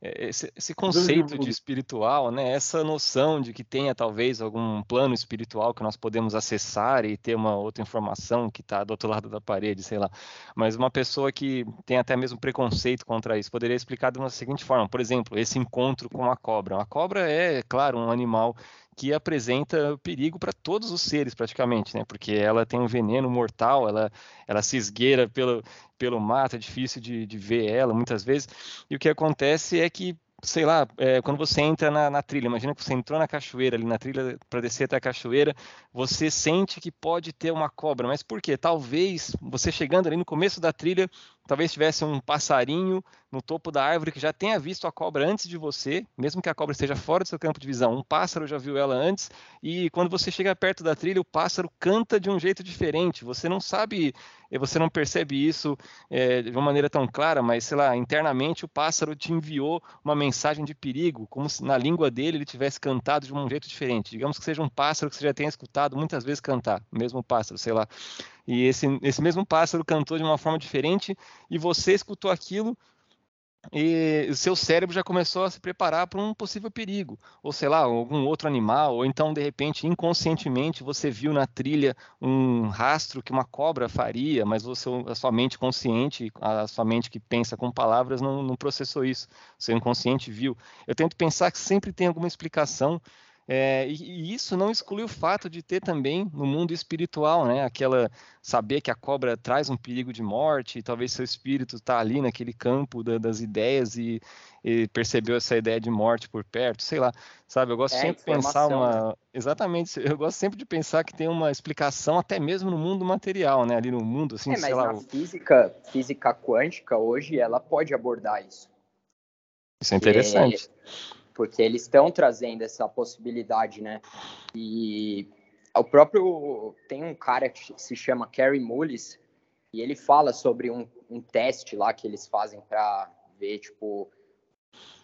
esse, esse, conceito de espiritual, né? Essa noção de que tenha talvez algum plano espiritual que nós podemos acessar e ter uma outra informação que está do outro lado da parede, sei lá. Mas uma pessoa que tem até mesmo preconceito contra isso poderia explicar de uma seguinte forma: por exemplo, esse encontro com a cobra. A cobra é, claro, um animal que apresenta perigo para todos os seres praticamente, né? Porque ela tem um veneno mortal, ela, ela se esgueira pelo, pelo mato, é difícil de, de ver ela muitas vezes. E o que acontece é que sei lá, é, quando você entra na, na, trilha, imagina que você entrou na cachoeira, ali na trilha para descer até a cachoeira, você sente que pode ter uma cobra, mas por quê? Talvez você chegando ali no começo da trilha, talvez tivesse um passarinho no topo da árvore que já tenha visto a cobra antes de você, mesmo que a cobra esteja fora do seu campo de visão, um pássaro já viu ela antes, e quando você chega perto da trilha, o pássaro canta de um jeito diferente, você não sabe, eh, você não percebe isso é, de uma maneira tão clara, mas sei lá, internamente o pássaro te enviou uma mensagem de perigo, como se na língua dele ele tivesse cantado de um jeito diferente. Digamos que seja um pássaro que você já tenha escutado muitas vezes cantar, mesmo pássaro, sei lá. E esse, esse mesmo pássaro cantou de uma forma diferente e você escutou aquilo e o seu cérebro já começou a se preparar para um possível perigo, ou sei lá, algum outro animal, ou então de repente inconscientemente você viu na trilha um rastro que uma cobra faria, mas você, a sua mente consciente, a sua mente que pensa com palavras não, não processou isso, o seu inconsciente viu. Eu tento pensar que sempre tem alguma explicação é, e, e, isso não exclui o fato de ter também no mundo espiritual, né? Aquela saber que a cobra traz um perigo de morte, e talvez seu espírito está ali naquele campo da, das ideias e, e, percebeu essa ideia de morte por perto, sei lá, sabe? Eu gosto é, sempre de pensar uma, né? exatamente, eu gosto sempre de pensar que tem uma explicação até mesmo no mundo material, né? Ali no mundo, assim, é, mas lá, na o... física, física quântica hoje ela pode abordar isso. Isso é interessante porque eles estão trazendo essa possibilidade, né? E o próprio tem um cara que se chama Kerry Mullis e ele fala sobre um, um teste lá que eles fazem para ver tipo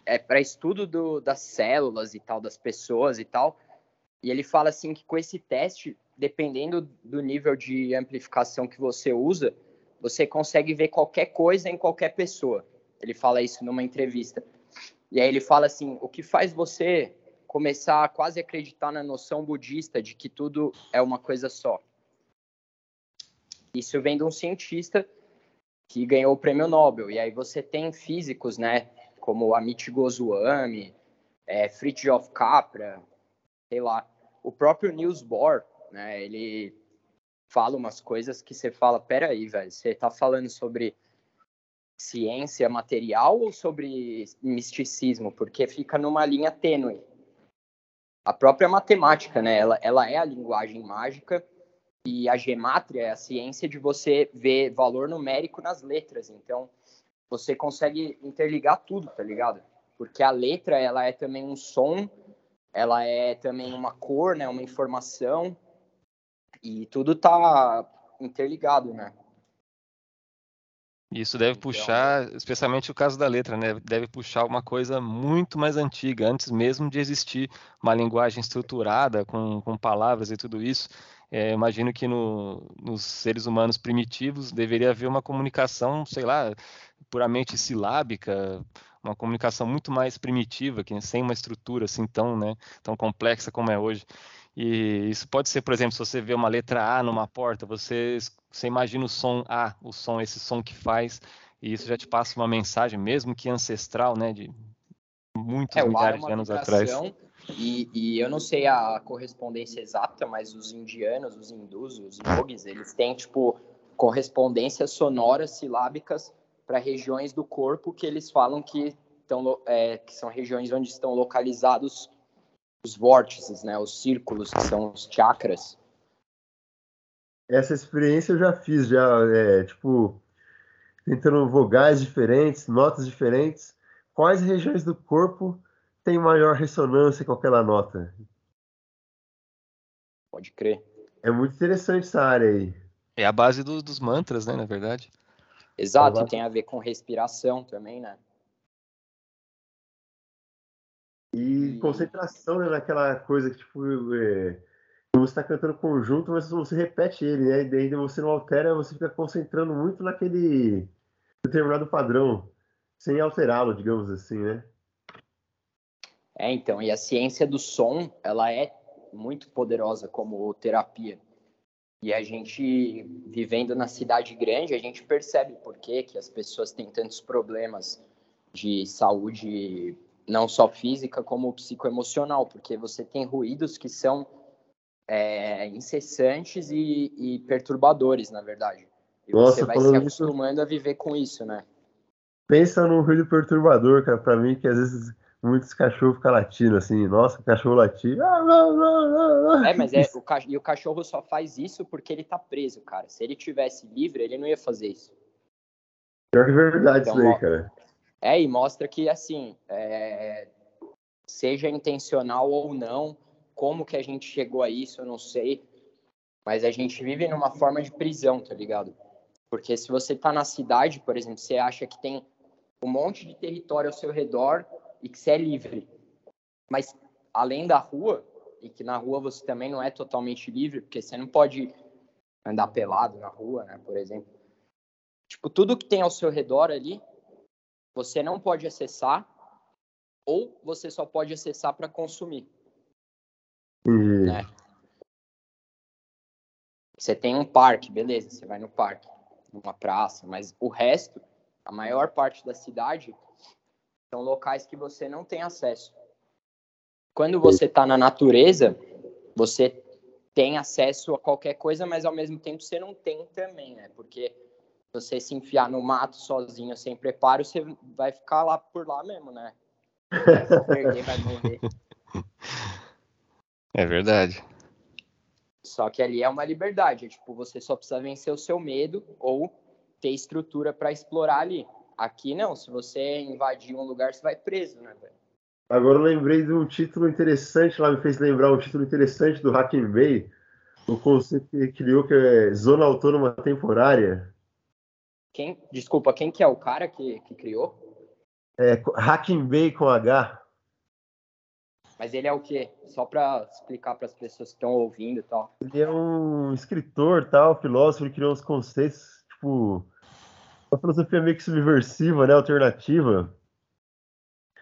é para estudo do, das células e tal das pessoas e tal. E ele fala assim que com esse teste, dependendo do nível de amplificação que você usa, você consegue ver qualquer coisa em qualquer pessoa. Ele fala isso numa entrevista. E aí ele fala assim: o que faz você começar a quase acreditar na noção budista de que tudo é uma coisa só? Isso vem de um cientista que ganhou o prêmio Nobel. E aí você tem físicos, né, como Amit Goswami, é, Fritjof Capra, sei lá, o próprio Niels Bohr, né, ele fala umas coisas que você fala, peraí, velho, você tá falando sobre ciência material ou sobre misticismo? Porque fica numa linha tênue. A própria matemática, né? Ela, ela é a linguagem mágica e a gemátria é a ciência de você ver valor numérico nas letras. Então, você consegue interligar tudo, tá ligado? Porque a letra, ela é também um som, ela é também uma cor, né? Uma informação e tudo tá interligado, né? Isso deve então, puxar, especialmente o caso da letra, né? Deve puxar uma coisa muito mais antiga, antes mesmo de existir uma linguagem estruturada com, com palavras e tudo isso. É, imagino que no, nos seres humanos primitivos deveria haver uma comunicação, sei lá, puramente silábica, uma comunicação muito mais primitiva, que sem uma estrutura assim tão, né, tão complexa como é hoje. E isso pode ser, por exemplo, se você vê uma letra A numa porta, você, você imagina o som A, o som, esse som que faz, e isso já te passa uma mensagem, mesmo que ancestral, né, de muitos é, milhares de anos atrás. E, e, eu não sei a correspondência exata, mas os indianos, os hindus, os yogis, eles têm, tipo, correspondências sonoras, silábicas, para regiões do corpo que eles falam que, tão, é, que são regiões onde estão localizados os vórtices, né, os círculos, que são os chakras. Essa experiência eu já fiz, já, é, tipo, tentando vogais diferentes, notas diferentes. Quais regiões do corpo têm maior ressonância com aquela nota? Pode crer. É muito interessante essa área aí. É a base do, dos mantras, né, na verdade. Exato, e tem a ver com respiração também, né? E concentração né, naquela coisa que, tipo, é, você está cantando conjunto, mas você repete ele, né? E daí você não altera, você fica concentrando muito naquele determinado padrão, sem alterá-lo, digamos assim, né? É, então, e a ciência do som, ela é muito poderosa como terapia. E a gente, vivendo na cidade grande, a gente percebe por que, que as pessoas têm tantos problemas de saúde, não só física, como psicoemocional, porque você tem ruídos que são é, incessantes e, e, perturbadores, na verdade. E Nossa, você vai se acostumando isso... a viver com isso, né? Pensa num ruído perturbador, cara, pra mim, que às vezes muitos cachorros ficam latindo assim, nossa, cachorro latindo. É, mas é, o e o cachorro só faz isso porque ele tá preso, cara. Se ele tivesse livre, ele não ia fazer isso. Pior que verdade então, isso aí, cara. É, e mostra que, assim, é, seja intencional ou não, como que a gente chegou a isso, eu não sei. Mas a gente vive numa forma de prisão, tá ligado? Porque se você tá na cidade, por exemplo, você acha que tem um monte de território ao seu redor e que você é livre. Mas além da rua, e que na rua você também não é totalmente livre, porque você não pode andar pelado na rua, né, por exemplo. Tipo, tudo que tem ao seu redor ali, você não pode acessar ou você só pode acessar para consumir. Uhum. Né? Você tem um parque, beleza, você vai no parque, numa praça, mas o resto, a maior parte da cidade, são locais que você não tem acesso. Quando você está na natureza, você tem acesso a qualquer coisa, mas ao mesmo tempo você não tem também, né? Porque você se enfiar no mato sozinho, sem preparo, você vai ficar lá por lá mesmo, né? Vai perder, vai morrer. É verdade. Só que ali é uma liberdade, é, tipo, você só precisa vencer o seu medo ou ter estrutura para explorar ali. Aqui não, se você invadir um lugar, você vai preso, né, velho? Agora eu lembrei de um título interessante, lá me fez lembrar um título interessante do Hacking Bay, o conceito que ele criou que é Zona Autônoma Temporária. Quem, desculpa, quem que é o cara que, que criou? É Hacking Bay com H. Mas ele é o quê? Só para explicar para as pessoas que estão ouvindo e tal. Ele é um escritor, tal, filósofo, ele criou uns conceitos, tipo, uma filosofia meio que subversiva, né, alternativa.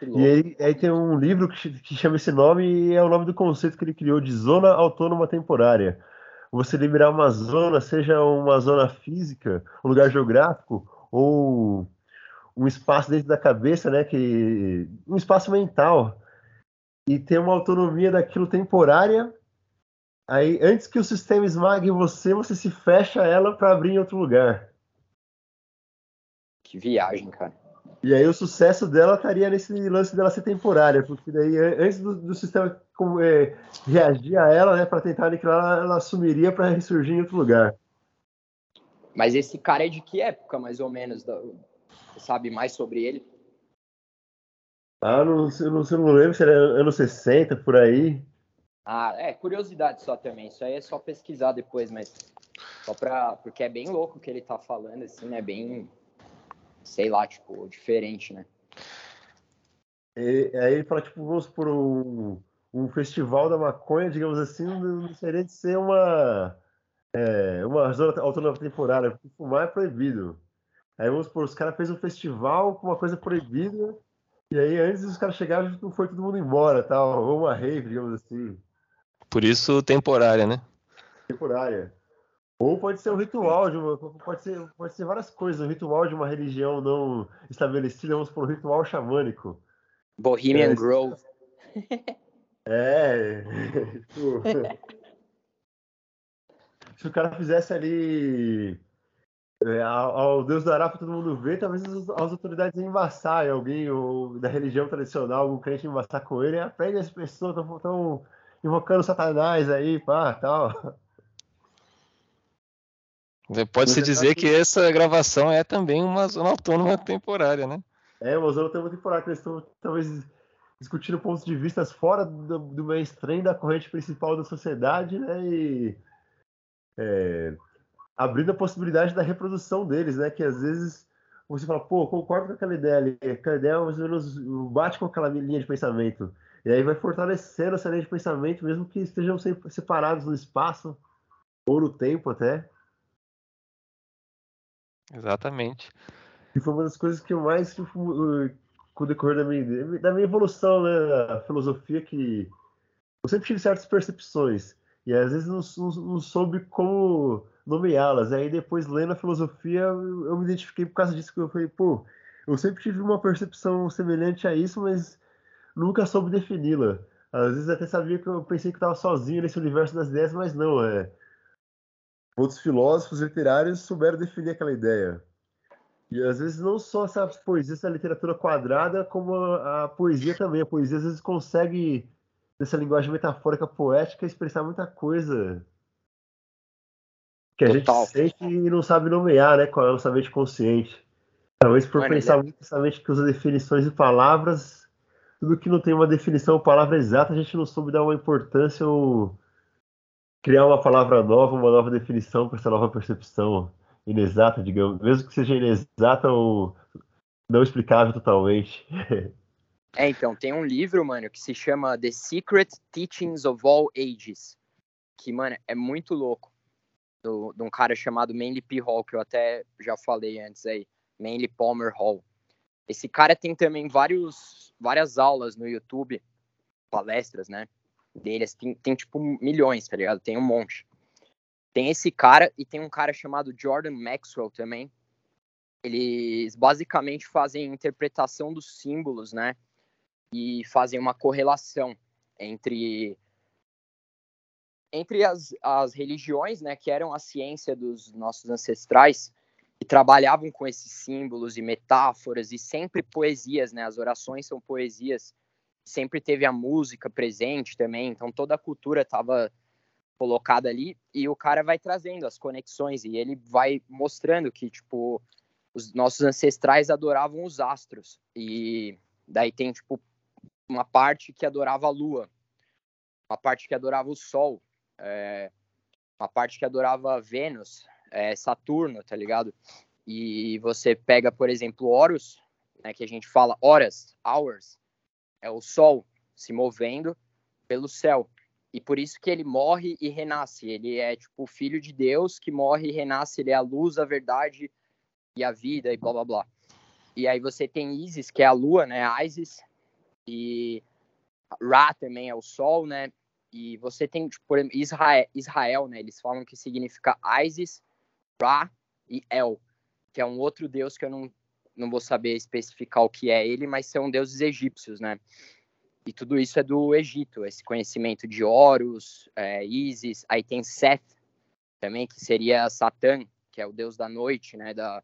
E aí, aí, tem um livro que, que, chama esse nome e é o nome do conceito que ele criou de zona autônoma temporária. Você liberar uma zona, seja uma zona física, um lugar geográfico, ou um espaço dentro da cabeça, né, que um espaço mental e ter uma autonomia daquilo temporária. Aí, antes que o sistema esmague você, você se fecha ela para abrir em outro lugar. Que viagem, cara. E aí o sucesso dela estaria nesse lance dela ser temporária, porque daí antes do, do sistema como, é, reagir a ela, né, para tentar aniquilar, ela, ela sumiria para ressurgir em outro lugar. Mas esse cara é de que época, mais ou menos? Você sabe mais sobre ele? Ah, não, não, não lembro se era anos 60, por aí. Ah, é, curiosidade só também. Isso aí é só pesquisar depois, mas só pra. Porque é bem louco o que ele tá falando, assim, né? Bem sei lá, tipo, diferente, né? E, aí ele fala, tipo, vamos por um, um festival da maconha, digamos assim, não seria de ser uma, é, uma zona autônoma temporária, porque fumar é proibido. Aí vamos por, os caras fez um festival com uma coisa proibida, e aí antes os caras chegaram, não foi todo mundo embora, tal, ou uma rave, digamos assim. Por isso temporária, né? Temporária. Ou pode ser um ritual de uma, pode ser, pode ser várias coisas, um ritual de uma religião não estabelecida, vamos por um ritual xamânico. Bohemian é, Grove. É. Tipo, se o cara fizesse ali é, ao, ao, Deus dará para todo mundo ver, talvez as, as autoridades embaçarem alguém ou, da religião tradicional, algum crente embaçar com ele, aprende as pessoas, estão invocando Satanás aí, pá, tal. Pode-se dizer que essa gravação é também uma zona autônoma temporária, né? É, uma zona autônoma temporária, que eles estão talvez discutindo pontos de vista fora do, do mainstream da corrente principal da sociedade, né? E é, abrindo a possibilidade da reprodução deles, né? Que às vezes você fala, pô, concordo com aquela ideia ali, aquela ideia mais ou menos bate com aquela linha de pensamento. E aí vai fortalecendo essa linha de pensamento, mesmo que estejam separados no espaço ou no tempo até. Exatamente. E foi uma das coisas que eu mais, tipo, com o decorrer da minha, da minha evolução, né, da filosofia, que eu sempre tive certas percepções. E às vezes não, não, não soube como nomeá-las. Aí depois, lendo a filosofia, eu, eu me identifiquei por causa disso, que eu falei, pô, eu sempre tive uma percepção semelhante a isso, mas nunca soube defini-la. Às vezes até sabia que eu pensei que estava sozinho nesse universo das ideias, mas não, é. Outros filósofos literários souberam definir aquela ideia. E às vezes não só essa poesia, essa literatura quadrada, como a, a poesia também. A poesia às vezes consegue, nessa linguagem metafórica poética, expressar muita coisa que a Total. gente sente e não sabe nomear, né? Com a nossa mente consciente. Talvez por Mano, pensar é... muito nessa mente que usa definições e palavras, tudo que não tem uma definição ou palavra exata, a gente não soube dar uma importância ou criar uma palavra nova, uma nova definição para essa nova percepção inexata, digamos, mesmo que seja inexata ou não explicável totalmente. É, então, tem um livro, mano, que se chama The Secret Teachings of All Ages, que, mano, é muito louco, do, de um cara chamado Manly P. Hall, que eu até já falei antes aí, Manly Palmer Hall. Esse cara tem também vários, várias aulas no YouTube, palestras, né, deles, tem, tem tipo milhões, tá ligado? Tem um monte. Tem esse cara e tem um cara chamado Jordan Maxwell também. Eles basicamente fazem interpretação dos símbolos, né? E fazem uma correlação entre entre as, as religiões, né, que eram a ciência dos nossos ancestrais, e trabalhavam com esses símbolos e metáforas e sempre poesias, né? As orações são poesias. Sempre teve a música presente também, então toda a cultura estava colocada ali e o cara vai trazendo as conexões e ele vai mostrando que tipo os nossos ancestrais adoravam os astros e daí tem tipo uma parte que adorava a lua uma parte que adorava o sol é, uma parte que adorava Vênus é, Saturno tá ligado? E você pega por exemplo Horus né, que a gente fala horas hours é o sol se movendo pelo céu e por isso que ele morre e renasce. Ele é tipo o filho de Deus que morre e renasce. Ele é a luz, a verdade e a vida e blá blá blá. E aí você tem Isis, que é a lua, né? Isis. E Ra também é o sol, né? E você tem, tipo, por exemplo, Israel, Israel, né? Eles falam que significa Isis, Ra e El, que é um outro deus que eu não, não vou saber especificar o que é ele, mas são deuses egípcios, né? E tudo isso é do Egito, esse conhecimento de Horus, é, Isis, aí tem Seth também, que seria Satã, que é o deus da noite, né, da,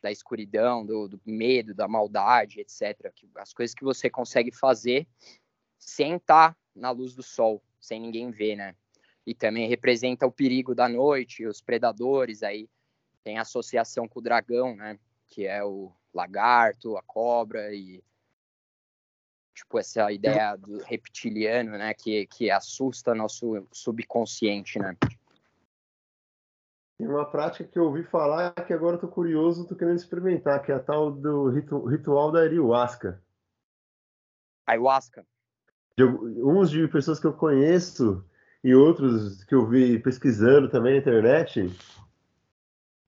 da escuridão, do, do medo, da maldade, etc. As coisas que você consegue fazer sem estar na luz do sol, sem ninguém ver, né? E também representa o perigo da noite, os predadores, aí tem associação com o dragão, né? Que é o lagarto, a cobra e tipo essa ideia do reptiliano, né, que, que assusta nosso subconsciente, né? Tem uma prática que eu ouvi falar que agora eu tô curioso, tô querendo experimentar, que é a tal do ritu ritual da ayahuasca. Ayahuasca? De, uns de pessoas que eu conheço e outros que eu vi pesquisando também na internet.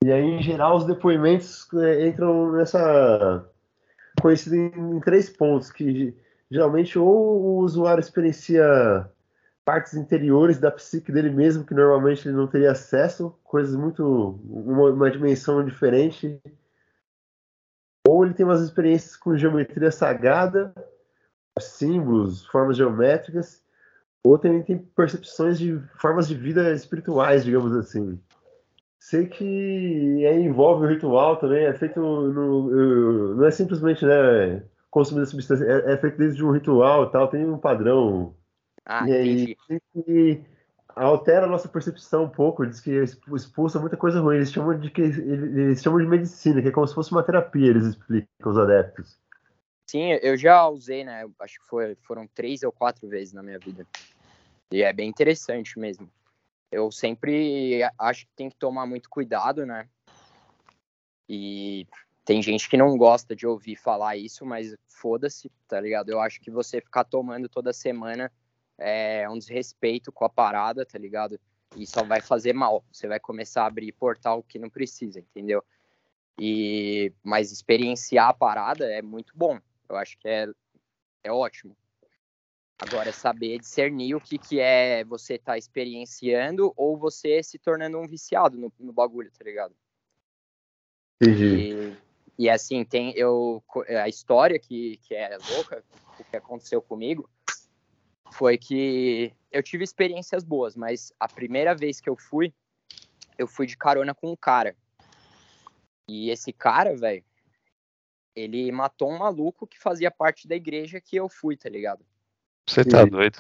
E aí, em geral, os depoimentos é, entram nessa conhecido em, três pontos, que geralmente ou o usuário experiencia partes interiores da psique dele mesmo que normalmente ele não teria acesso, coisas muito uma, uma dimensão diferente, ou ele tem umas experiências com geometria sagrada, símbolos, formas geométricas, ou também tem percepções de formas de vida espirituais, digamos assim. Sei que aí envolve o ritual também, é feito no, não é simplesmente né, consumo da substância é, é, feito desde um ritual e tal, tem um padrão. Ah, e aí que altera a nossa percepção um pouco, diz que expulsa muita coisa ruim. Eles chamam de que eles chamam de medicina, que é como se fosse uma terapia, eles explicam os adeptos. Sim, eu já usei, né? Acho que foi, foram três ou quatro vezes na minha vida. E é bem interessante mesmo. Eu sempre acho que tem que tomar muito cuidado, né? E tem gente que não gosta de ouvir falar isso, mas foda-se, tá ligado? Eu acho que você ficar tomando toda semana é um desrespeito com a parada, tá ligado? E só vai fazer mal. Você vai começar a abrir portal que não precisa, entendeu? E mas experienciar a parada é muito bom. Eu acho que é, é ótimo. Agora, saber discernir o que, que é você estar tá experienciando ou você se tornando um viciado no, no bagulho, tá ligado? Entendi. E, e assim, tem eu, a história que, que é louca, o que aconteceu comigo, foi que eu tive experiências boas, mas a primeira vez que eu fui, eu fui de carona com um cara. E esse cara, velho, ele matou um maluco que fazia parte da igreja que eu fui, tá ligado? Você tá doido.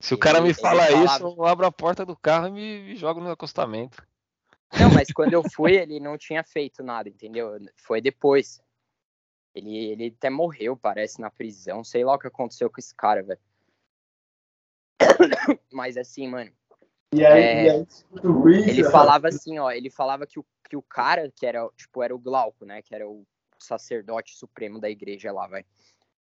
Se o cara me fala falava... isso, eu abro a porta do carro e me, me jogo no acostamento. Não, mas quando eu fui, ele não tinha feito nada, entendeu? Foi depois. Ele, ele até morreu, parece, na prisão. Sei lá o que aconteceu com esse cara, velho. Mas assim, mano. E aí, é, e aí ele falava assim, ó, ele falava que o, que o cara, que era, tipo, era o Glauco, né? Que era o sacerdote supremo da igreja lá, vai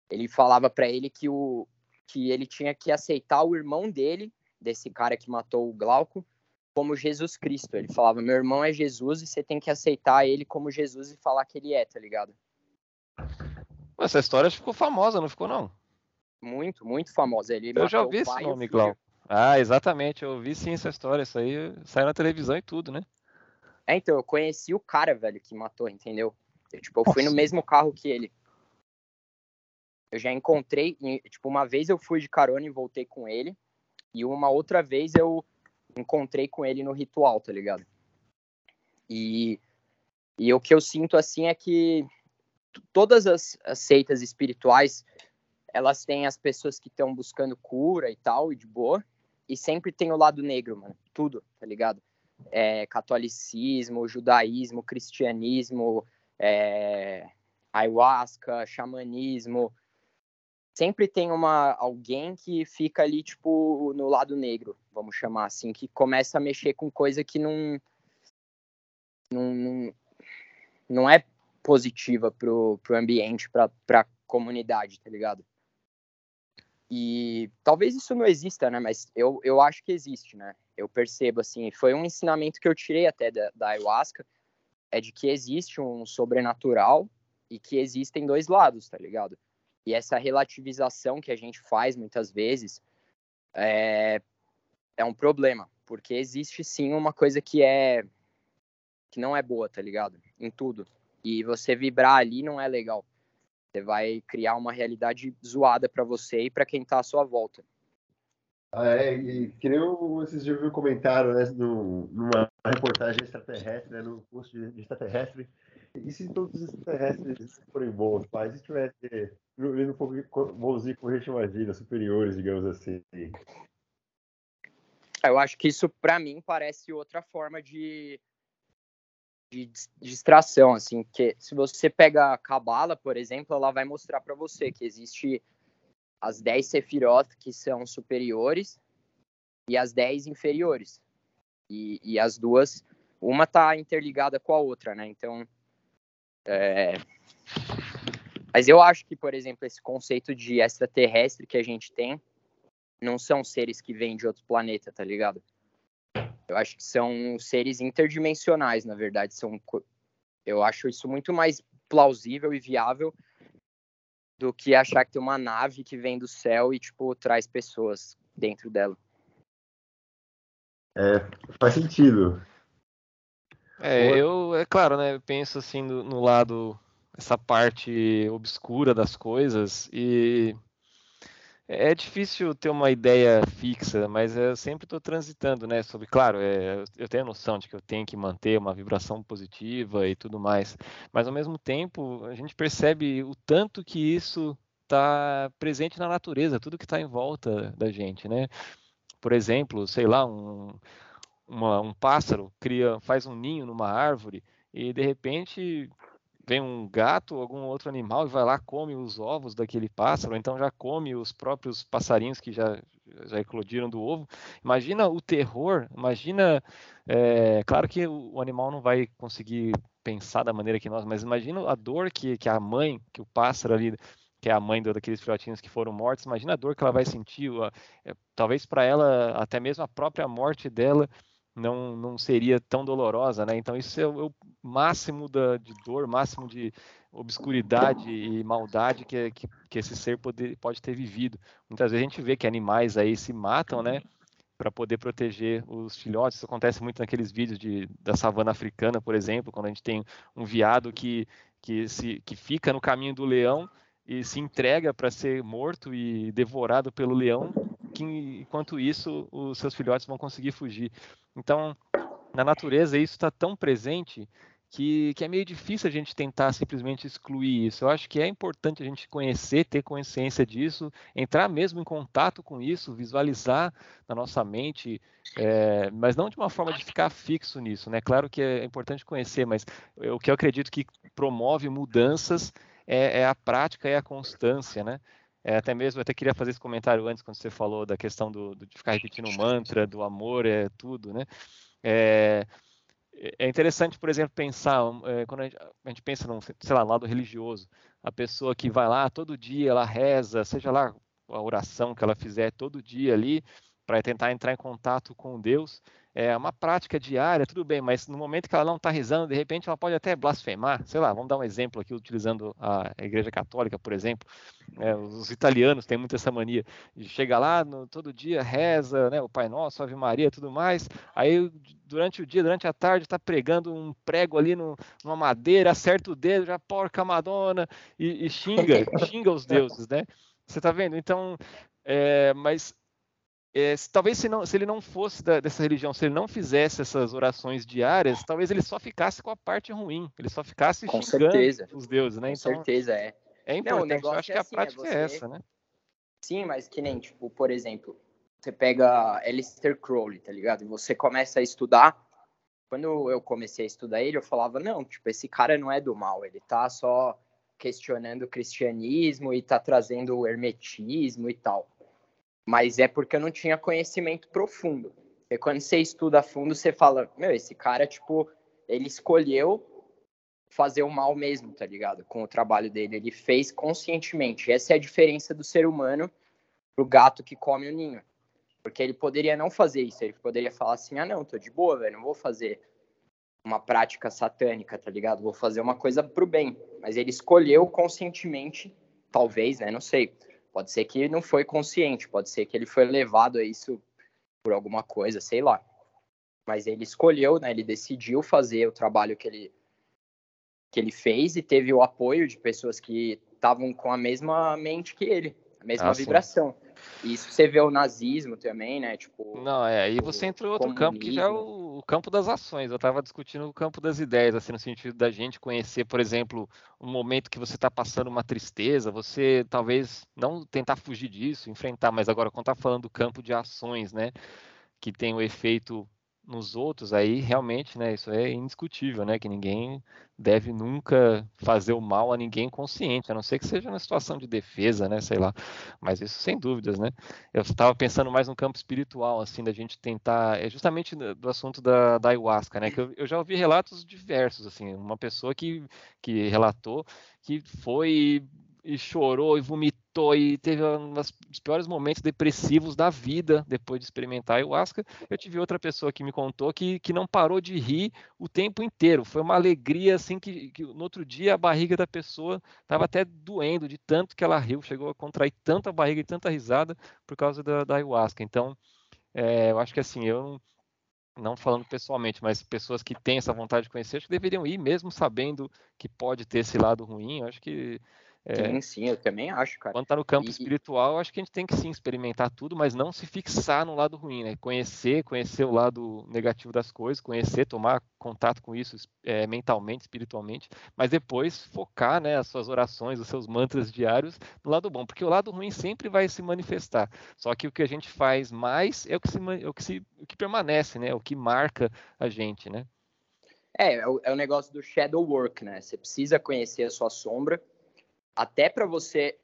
ele falava para ele que, o, que ele tinha que aceitar o irmão dele, desse cara que matou o Glauco, como Jesus Cristo. Ele falava: Meu irmão é Jesus e você tem que aceitar ele como Jesus e falar que ele é, tá ligado? Essa história ficou famosa, não ficou, não? Muito, muito famosa. Ele eu já ouvi esse nome, Glauco. Ah, exatamente, eu ouvi sim essa história. Isso aí saiu na televisão e tudo, né? É, então, eu conheci o cara, velho, que matou, entendeu? Eu, tipo, eu fui no mesmo carro que ele. Eu já encontrei, tipo, uma vez eu fui de carona e voltei com ele, e uma outra vez eu encontrei com ele no ritual, tá ligado? E, e o que eu sinto assim é que todas as, as seitas espirituais elas têm as pessoas que estão buscando cura e tal, e de boa, e sempre tem o lado negro, mano, tudo, tá ligado? É, catolicismo, judaísmo, cristianismo, é, ayahuasca, xamanismo, sempre tem uma alguém que fica ali tipo no lado negro, vamos chamar assim, que começa a mexer com coisa que não não, não, é positiva pro, pro ambiente, pra, pra comunidade, tá ligado? E talvez isso não exista, né? Mas eu, eu acho que existe, né? Eu percebo, assim, foi um ensinamento que eu tirei até da, da ayahuasca, é de que existe um sobrenatural e que existem dois lados, tá ligado? E essa relativização que a gente faz muitas vezes é, é um problema, porque existe sim uma coisa que é que não é boa, tá ligado? Em tudo. E você vibrar ali não é legal. Você vai criar uma realidade zoada para você e para quem tá à sua volta. Ah, é, e que vocês já viram um comentário né, numa reportagem extraterrestre, né, no curso de, extraterrestre, e se todos os extraterrestres forem bons, pai, se tivesse vindo um pouco bonzinho como a gente imagina, superiores, digamos assim. Eu acho que isso, para mim, parece outra forma de, de distração, assim, que se você pega a Cabala, por exemplo, ela vai mostrar para você que existe as 10 Sefirot que são superiores e as 10 inferiores. E, e as duas, uma tá interligada com a outra, né? Então, é... Mas eu acho que, por exemplo, esse conceito de extraterrestre que a gente tem não são seres que vêm de outro planeta, tá ligado? Eu acho que são seres interdimensionais, na verdade. São, eu acho isso muito mais plausível e viável do que achar que tem uma nave que vem do céu e, tipo, traz pessoas dentro dela. É, faz sentido. É, eu, é claro, né? Eu penso assim no, no lado, essa parte obscura das coisas e é difícil ter uma ideia fixa, mas eu sempre estou transitando, né? Sobre, claro, é, eu tenho a noção de que eu tenho que manter uma vibração positiva e tudo mais, mas ao mesmo tempo a gente percebe o tanto que isso está presente na natureza, tudo que está em volta da gente, né? Por exemplo, sei lá, um, uma, um pássaro cria, faz um ninho numa árvore e de repente vem um gato ou algum outro animal e vai lá come os ovos daquele pássaro, então já come os próprios passarinhos que já, já eclodiram do ovo. Imagina o terror, imagina, é, claro que o animal não vai conseguir pensar da maneira que nós, mas imagina a dor que, que a mãe, que o pássaro ali que é a mãe daqueles filhotinhos que foram mortos, imagina a dor que ela vai sentir, é, talvez para ela, até mesmo a própria morte dela não, não seria tão dolorosa, né? Então isso é o, é máximo da, de dor, máximo de obscuridade e maldade que, que, que esse ser pode, pode ter vivido. Muitas vezes a gente vê que animais aí se matam, né? Para poder proteger os filhotes. Isso acontece muito naqueles vídeos de, da savana africana, por exemplo, quando a gente tem um veado que, que, se, que fica no caminho do leão e se entrega para ser morto e devorado pelo leão, enquanto isso os seus filhotes vão conseguir fugir. Então, na natureza isso está tão presente que, que, é meio difícil a gente tentar simplesmente excluir isso. Eu acho que é importante a gente conhecer, ter consciência disso, entrar mesmo em contato com isso, visualizar na nossa mente, é, mas não de uma forma de ficar fixo nisso, né? Claro que é importante conhecer, mas o que eu acredito que promove mudanças é, é a prática e a constância, né? É, até mesmo, eu até queria fazer esse comentário antes, quando você falou da questão do, do de ficar repetindo o mantra, do amor, é tudo, né? É, é interessante, por exemplo, pensar, é, quando a gente, a gente, pensa, num, sei lá, lado religioso, a pessoa que vai lá todo dia, ela reza, seja lá a oração que ela fizer todo dia ali, para tentar entrar em contato com Deus, é uma prática diária, tudo bem, mas no momento que ela não está rezando, de repente ela pode até blasfemar. Sei lá, vamos dar um exemplo aqui, utilizando a Igreja Católica, por exemplo. É, os italianos têm muito essa mania de chegar lá no, todo dia, reza, né, o Pai Nosso, Ave Maria, tudo mais. Aí, durante o dia, durante a tarde, está pregando um prego ali no, numa madeira, acerta o dedo, já porca Madonna e, e xinga, xinga os deuses, né? Você está vendo? Então, é, mas é, talvez se, não, se, ele não fosse da, dessa religião, se ele não fizesse essas orações diárias, talvez ele só ficasse com a parte ruim, ele só ficasse com certeza. os deuses, né? Com então, certeza, é. É importante, não, eu acho é que a assim, é prática é, você... é, essa, né? Sim, mas que nem, tipo, por exemplo, você pega Alistair Crowley, tá ligado? E você começa a estudar. Quando eu comecei a estudar ele, eu falava, não, tipo, esse cara não é do mal, ele tá só questionando o cristianismo e tá trazendo o hermetismo e tal mas é porque eu não tinha conhecimento profundo. E quando você estuda a fundo, você fala, meu, esse cara, tipo, ele escolheu fazer o mal mesmo, tá ligado? Com o trabalho dele, ele fez conscientemente. Essa é a diferença do ser humano pro gato que come o ninho. Porque ele poderia não fazer isso, ele poderia falar assim: "Ah, não, tô de boa, velho, não vou fazer uma prática satânica, tá ligado? Vou fazer uma coisa pro bem". Mas ele escolheu conscientemente, talvez, né, não sei Pode ser que não foi consciente, pode ser que ele foi levado a isso por alguma coisa, sei lá. Mas ele escolheu, né? Ele decidiu fazer o trabalho que ele que ele fez e teve o apoio de pessoas que estavam com a mesma mente que ele, a mesma ah, vibração. Sim. Isso você vê o nazismo também, né? Tipo. Não, é, aí você entra em outro comunismo. campo que já é o, o, campo das ações. Eu estava discutindo o campo das ideias, assim, no sentido da gente conhecer, por exemplo, um momento que você está passando uma tristeza, você talvez não tentar fugir disso, enfrentar, mas agora quando está falando do campo de ações, né? Que tem o efeito nos outros, aí realmente, né, isso é indiscutível, né, que ninguém deve nunca fazer o mal a ninguém consciente, a não ser que seja uma situação de defesa, né, sei lá, mas isso sem dúvidas, né. Eu estava pensando mais no campo espiritual, assim, da gente tentar, é justamente do assunto da, da ayahuasca, né, que eu, eu já ouvi relatos diversos, assim, uma pessoa que, que relatou que foi e chorou e vomitou e teve um dos piores momentos depressivos da vida depois de experimentar ayahuasca. Eu tive outra pessoa que me contou que, que não parou de rir o tempo inteiro. Foi uma alegria assim que, que no outro dia a barriga da pessoa estava até doendo de tanto que ela riu, chegou a contrair tanta barriga e tanta risada por causa da, da ayahuasca. Então, é, eu acho que assim, eu não falando pessoalmente, mas pessoas que têm essa vontade de conhecer, acho que deveriam ir mesmo sabendo que pode ter esse lado ruim. Eu acho que é, sim, sim, eu também acho, cara. Quando tá no campo e, espiritual, acho que a gente tem que sim experimentar tudo, mas não se fixar no lado ruim, né? Conhecer, conhecer o lado negativo das coisas, conhecer, tomar contato com isso é, mentalmente, espiritualmente, mas depois focar, né, as suas orações, os seus mantras diários no lado bom, porque o lado ruim sempre vai se manifestar. Só que o que a gente faz mais é o que, se, é o que, se, o que permanece, né? O que marca a gente, né? É, é o, é o negócio do shadow work, né? Você precisa conhecer a sua sombra até para você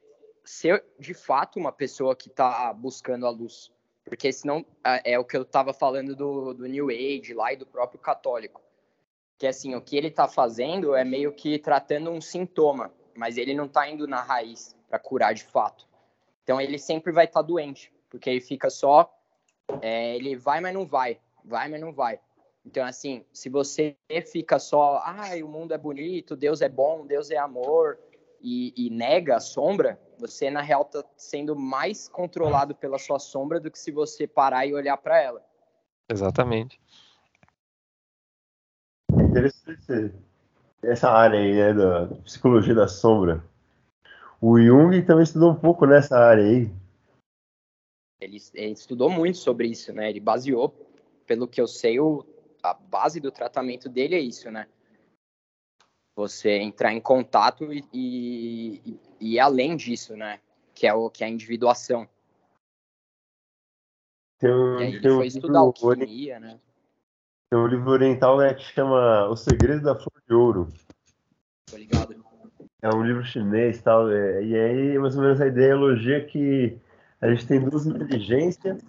ser de fato uma pessoa que está buscando a luz. Porque senão é o que eu estava falando do, do New Age lá e do próprio católico. Que assim, o que ele está fazendo é meio que tratando um sintoma, mas ele não está indo na raiz para curar de fato. Então ele sempre vai estar tá doente, porque ele fica só. É, ele vai, mas não vai. Vai, mas não vai. Então, assim, se você fica só, ai, o mundo é bonito, Deus é bom, Deus é amor, e, e nega a sombra, você na real está sendo mais controlado pela sua sombra do que se você parar e olhar para ela. Exatamente. Interessante essa área aí, né, da psicologia da sombra. O Jung também estudou um pouco nessa área aí. Ele, ele estudou muito sobre isso, né? Ele baseou, pelo que eu sei, o, a base do tratamento dele é isso, né? Você entrar em contato e, e, e além disso, né? Que é o que é a individuação. Tem um, e aí ele foi estudar alquimia, né? Tem um livro oriental né, que chama O Segredo da Flor de Ouro. Tô ligado. É um livro chinês tal, é, e aí mais ou menos a ideologia é que a gente tem duas inteligências,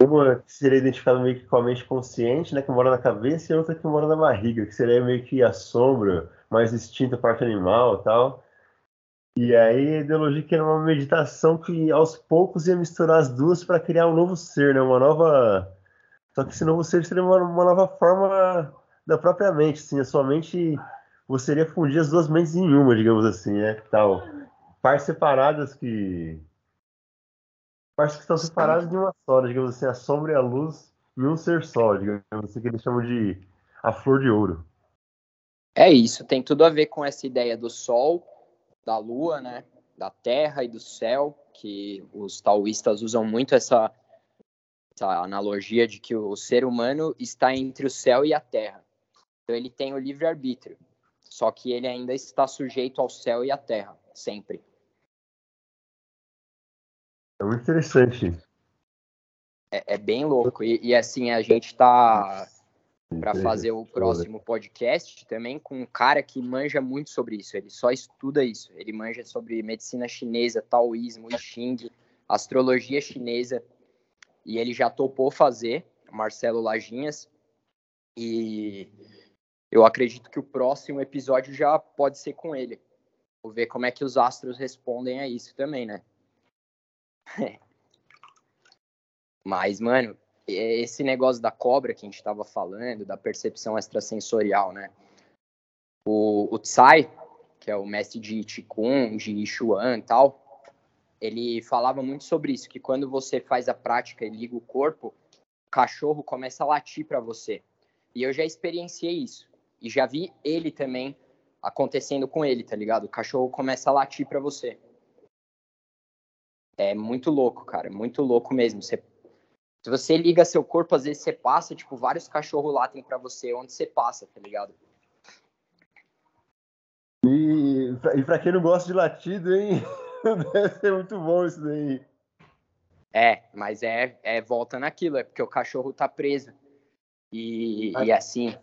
uma que seria identificada meio que com a mente consciente, né, que mora na cabeça, e outra que mora na barriga, que seria meio que a sombra, mais instinto, a parte animal tal. E aí a ideologia que era uma meditação que aos poucos ia misturar as duas para criar um novo ser, né, uma nova só que esse novo ser seria uma, uma nova forma da própria mente, assim, a sua mente, você iria fundir as duas mentes em uma, digamos assim, né, tal. Partes separadas que... Partes que estão separadas de uma só, digamos assim, a sombra e a luz em um ser só, digamos assim, que eles chamam de a flor de ouro. É isso, tem tudo a ver com essa ideia do sol, da lua, né, da terra e do céu, que os taoístas usam muito essa essa analogia de que o ser humano está entre o céu e a terra. Então ele tem o livre arbítrio, só que ele ainda está sujeito ao céu e à terra, sempre. É muito interessante. É, é bem louco. E, e, assim, a gente está para fazer o próximo podcast também com um cara que manja muito sobre isso. Ele só estuda isso. Ele manja sobre medicina chinesa, taoísmo, I Ching, astrologia chinesa e ele já topou fazer, Marcelo Lajinhas, e eu acredito que o próximo episódio já pode ser com ele. Vou ver como é que os astros respondem a isso também, né? Mas, mano, esse negócio da cobra que a gente estava falando, da percepção extrasensorial, né? O, o Tsai, que é o mestre de Qigong, de Xuan e tal, ele falava muito sobre isso, que quando você faz a prática e liga o corpo, o cachorro começa a latir para você. E eu já experienciei isso. E já vi ele também acontecendo com ele, tá ligado? O cachorro começa a latir para você. É muito louco, cara, muito louco mesmo. Você, se você liga seu corpo, às vezes você passa, tipo, vários cachorros latem para você onde você passa, tá ligado? E, e pra quem não gosta de latido, hein? Deve ser muito bom isso daí. É, mas é, é volta naquilo, é porque o cachorro tá preso. E, e assim,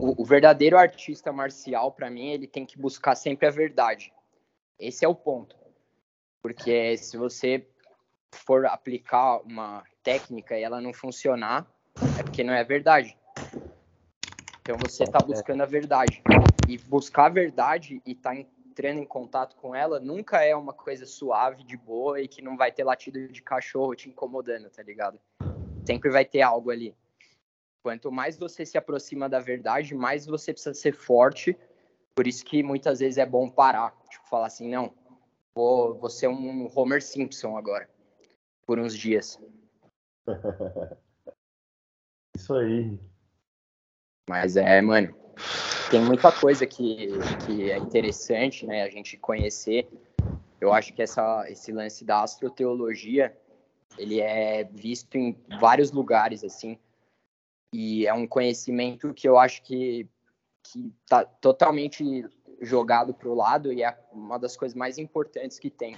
o, o, verdadeiro artista marcial, para mim, ele tem que buscar sempre a verdade. Esse é o ponto. Porque se você for aplicar uma técnica e ela não funcionar, é porque não é verdade. Então você está buscando a verdade. E buscar a verdade e estar tá entrando em contato com ela nunca é uma coisa suave, de boa e que não vai ter latido de cachorro te incomodando, tá ligado? Sempre vai ter algo ali. Quanto mais você se aproxima da verdade, mais você precisa ser forte. Por isso que muitas vezes é bom parar, tipo, falar assim, não, vou, vou ser um Homer Simpson agora, por uns dias. Isso aí. Mas é, mano, tem muita coisa que, que é interessante, né, a gente conhecer. Eu acho que essa, esse lance da astroteologia, ele é visto em vários lugares, assim, e é um conhecimento que eu acho que, que tá totalmente jogado para o lado e é uma das coisas mais importantes que tem.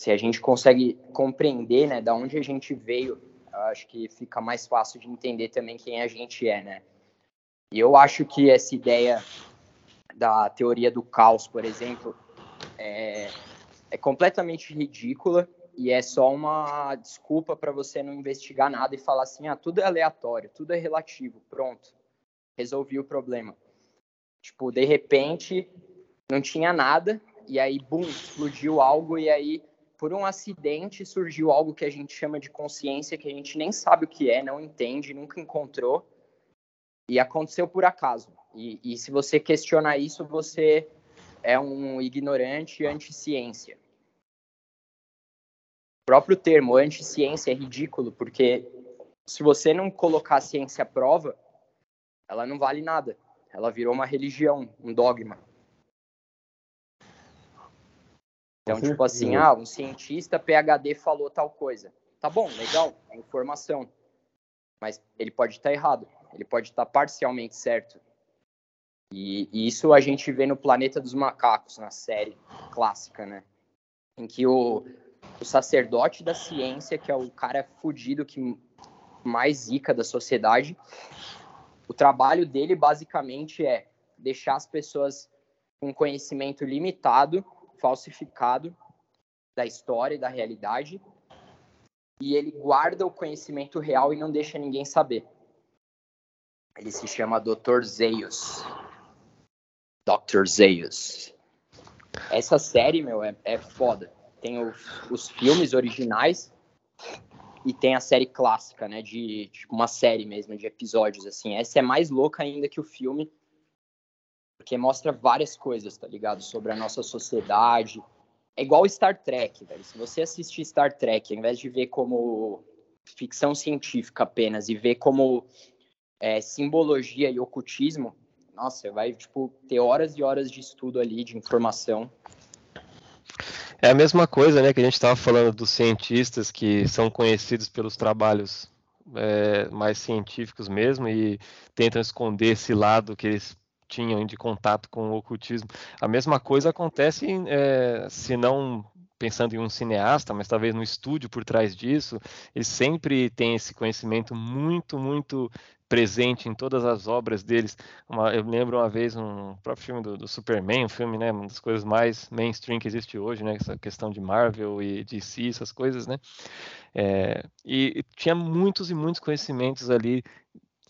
Se a gente consegue compreender, né, da onde a gente veio, acho que fica mais fácil de entender também quem a gente é, né? E eu acho que essa ideia da teoria do caos, por exemplo, é, é completamente ridícula e é só uma desculpa para você não investigar nada e falar assim, ah, tudo é aleatório, tudo é relativo, pronto, resolvi o problema. Tipo, de repente, não tinha nada, e aí, bum, explodiu algo, e aí, por um acidente, surgiu algo que a gente chama de consciência, que a gente nem sabe o que é, não entende, nunca encontrou, e aconteceu por acaso. E, e se você questionar isso, você é um ignorante anti-ciência. O próprio termo anti-ciência é ridículo, porque se você não colocar a ciência à prova, ela não vale nada. Ela virou uma religião, um dogma. Então, tipo assim, ah, um cientista PhD falou tal coisa. Tá bom, legal, é informação. Mas ele pode estar errado, ele pode estar parcialmente certo. E, e, isso a gente vê no Planeta dos Macacos, na série clássica, né? Em que o, o sacerdote da ciência, que é o cara fudido que mais zica da sociedade, o trabalho dele basicamente é deixar as pessoas com conhecimento limitado, falsificado da história e da realidade, e ele guarda o conhecimento real e não deixa ninguém saber. Ele se chama Dr. Zeios. Dr. Zeios. Essa série, meu, é, é foda. Tem os, os filmes originais e tem a série clássica, né? De, de uma série mesmo, de episódios, assim. Essa é mais louca ainda que o filme, porque mostra várias coisas, tá ligado? Sobre a nossa sociedade. É igual Star Trek, velho. Se você assistir Star Trek, ao invés de ver como ficção científica apenas e ver como é, simbologia e ocultismo, nossa, vai, tipo, ter horas e horas de estudo ali, de informação. É a mesma coisa, né, que a gente estava falando dos cientistas que são conhecidos pelos trabalhos é, mais científicos mesmo e tentam esconder esse lado que eles tinham de contato com o ocultismo. A mesma coisa acontece, é, se não pensando em um cineasta, mas talvez no estúdio por trás disso, ele sempre tem esse conhecimento muito, muito presente em todas as obras deles. Uma, eu lembro uma vez um próprio filme do, do, Superman, um filme, né, uma das coisas mais mainstream que existe hoje, né, essa questão de Marvel e DC, essas coisas, né, é, e, e tinha muitos e muitos conhecimentos ali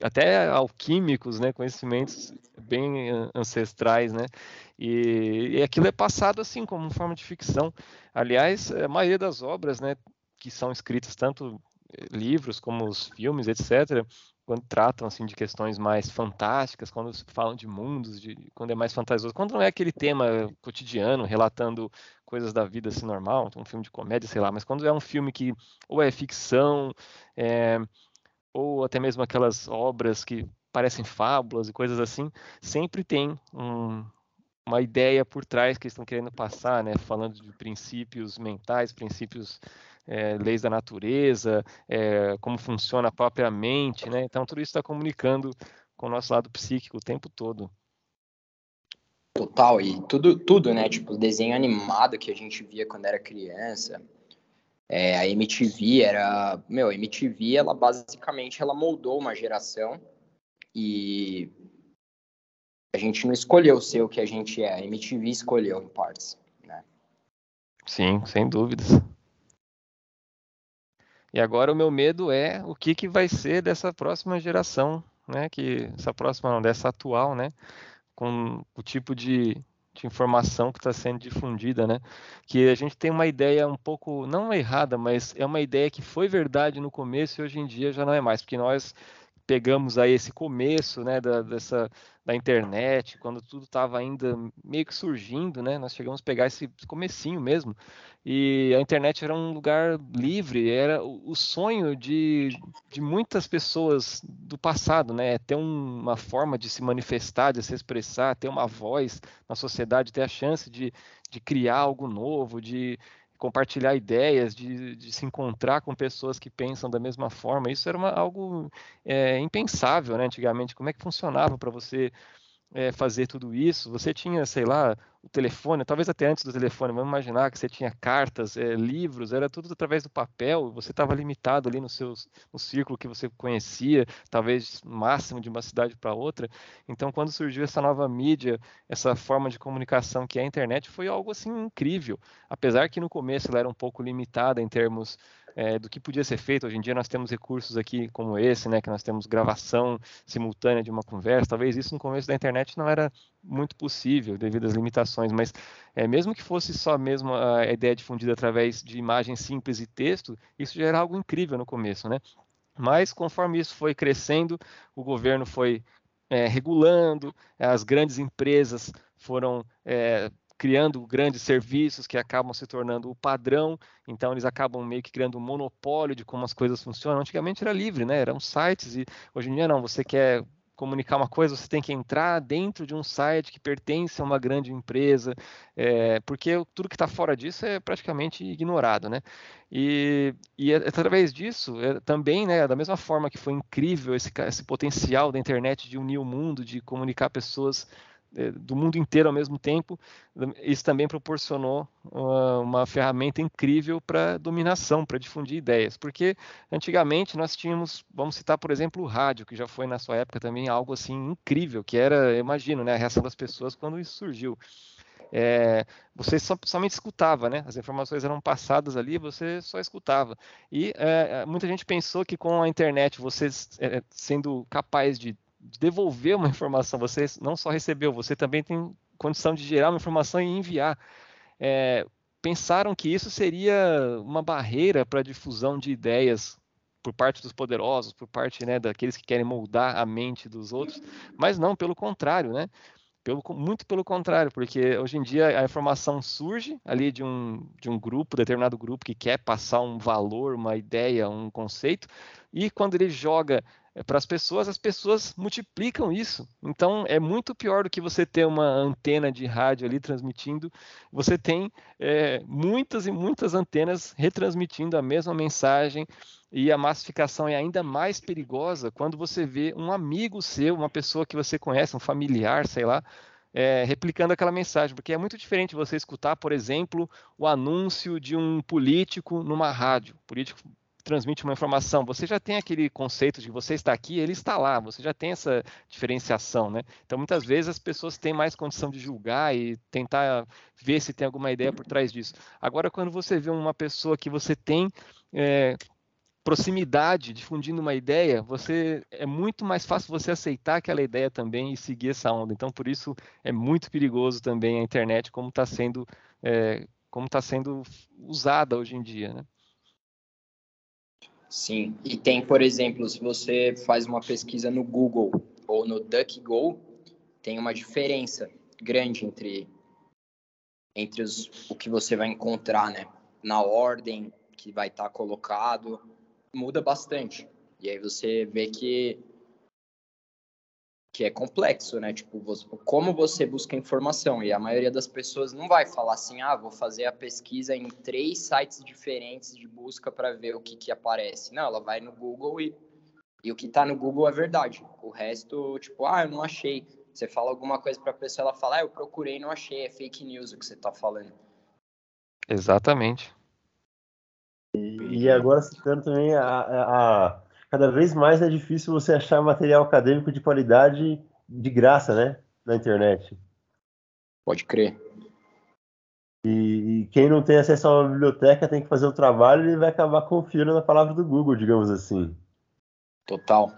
até alquímicos, né, conhecimentos bem ancestrais, né, e, e, aquilo é passado assim como forma de ficção. Aliás, a maioria das obras, né, que são escritas tanto livros como os filmes, etc, quando tratam assim de questões mais fantásticas, quando falam de mundos, de, quando é mais fantasioso, quando não é aquele tema cotidiano relatando coisas da vida assim normal, um filme de comédia, sei lá, mas quando é um filme que ou é ficção, é, ou até mesmo aquelas obras que parecem fábulas e coisas assim, sempre tem um, uma ideia por trás que eles estão querendo passar, né? Falando de princípios mentais, princípios é, leis da natureza, é, como funciona a própria mente, né? Então tudo isso está comunicando com o nosso lado psíquico o tempo todo. Total, e tudo, tudo, né? Tipo, desenho animado que a gente via quando era criança. É, a MTV era, meu, a MTV, ela basicamente ela moldou uma geração e a gente não escolheu ser o que a gente é, a MTV escolheu em partes, né? Sim, sem dúvidas. E agora o meu medo é o que, que vai ser dessa próxima geração, né? Que essa próxima, não, dessa atual, né? Com o tipo de, de informação que está sendo difundida, né? Que a gente tem uma ideia um pouco não errada, mas é uma ideia que foi verdade no começo e hoje em dia já não é mais, porque nós pegamos aí esse começo, né, da, dessa da internet, quando tudo estava ainda meio que surgindo, né, nós chegamos a pegar esse comecinho mesmo, e a internet era um lugar livre, era o, sonho de, de muitas pessoas do passado, né, ter um, uma forma de se manifestar, de se expressar, ter uma voz na sociedade, ter a chance de, de criar algo novo, de compartilhar ideias, de, de, se encontrar com pessoas que pensam da mesma forma. Isso era uma, algo é, impensável, né, antigamente. Como é que funcionava para você é, fazer tudo isso? Você tinha, sei lá, o telefone, talvez até antes do telefone, vamos imaginar que você tinha cartas, é, livros, era tudo através do papel, você estava limitado ali no, seu, no círculo que você conhecia, talvez máximo de uma cidade para outra. Então, quando surgiu essa nova mídia, essa forma de comunicação que é a internet, foi algo assim incrível. Apesar que no começo ela era um pouco limitada em termos é, do que podia ser feito. Hoje em dia nós temos recursos aqui como esse, né, que nós temos gravação simultânea de uma conversa. Talvez isso no começo da internet não era muito possível devido às limitações, mas é, mesmo que fosse só mesmo a ideia difundida através de imagens simples e texto, isso já era algo incrível no começo, né? Mas conforme isso foi crescendo, o governo foi é, regulando, as grandes empresas foram é, criando grandes serviços que acabam se tornando o padrão, então eles acabam meio que criando um monopólio de como as coisas funcionam. Antigamente era livre, né? Eram sites e hoje em dia não, você quer comunicar uma coisa, você tem que entrar dentro de um site que pertence a uma grande empresa, é, porque tudo que está fora disso é praticamente ignorado, né? E, e através disso, é, também, né, da mesma forma que foi incrível esse, esse potencial da internet de unir o mundo, de comunicar pessoas é, do mundo inteiro ao mesmo tempo, isso também proporcionou uma, uma ferramenta incrível para dominação, para difundir ideias, porque antigamente nós tínhamos, vamos citar por exemplo o rádio, que já foi na sua época também algo assim incrível, que era, imagino, né, a reação das pessoas quando isso surgiu. É, você só, somente escutava, né? As informações eram passadas ali, você só escutava. E é, muita gente pensou que com a internet, você é, sendo capaz de devolver uma informação. Você não só recebeu, você também tem condição de gerar uma informação e enviar. É, pensaram que isso seria uma barreira para a difusão de ideias por parte dos poderosos, por parte né, daqueles que querem moldar a mente dos outros, mas não, pelo contrário, né? Pelo, muito pelo contrário, porque hoje em dia a informação surge ali de um, de um grupo, determinado grupo, que quer passar um valor, uma ideia, um conceito, e quando ele joga para as pessoas, as pessoas multiplicam isso. Então é muito pior do que você ter uma antena de rádio ali transmitindo. Você tem é, muitas e muitas antenas retransmitindo a mesma mensagem. E a massificação é ainda mais perigosa quando você vê um amigo seu, uma pessoa que você conhece, um familiar, sei lá, é, replicando aquela mensagem, porque é muito diferente você escutar, por exemplo, o anúncio de um político numa rádio. Político transmite uma informação, você já tem aquele conceito de você está aqui, ele está lá, você já tem essa diferenciação, né? Então, muitas vezes as pessoas têm mais condição de julgar e tentar ver se tem alguma ideia por trás disso. Agora, quando você vê uma pessoa que você tem é, proximidade difundindo uma ideia, você é muito mais fácil você aceitar aquela ideia também e seguir essa onda. Então, por isso é muito perigoso também a internet como está sendo é, como está sendo usada hoje em dia, né? Sim, e tem, por exemplo, se você faz uma pesquisa no Google ou no DuckGo, tem uma diferença grande entre, entre os, o que você vai encontrar, né? Na ordem que vai estar tá colocado, muda bastante. E aí você vê que que é complexo, né? Tipo, você, como você busca informação e a maioria das pessoas não vai falar assim, ah, vou fazer a pesquisa em três sites diferentes de busca para ver o que que aparece. Não, ela vai no Google e, e o que está no Google é verdade. O resto, tipo, ah, eu não achei. Você fala alguma coisa para a pessoa, ela fala, ah, eu procurei, não achei, é fake news o que você está falando. Exatamente. E, e agora citando também a, a cada vez mais é difícil você achar material acadêmico de qualidade de graça, né? Na internet. Pode crer. E, e, quem não tem acesso a uma biblioteca tem que fazer o trabalho e vai acabar confiando na palavra do Google, digamos assim. Total.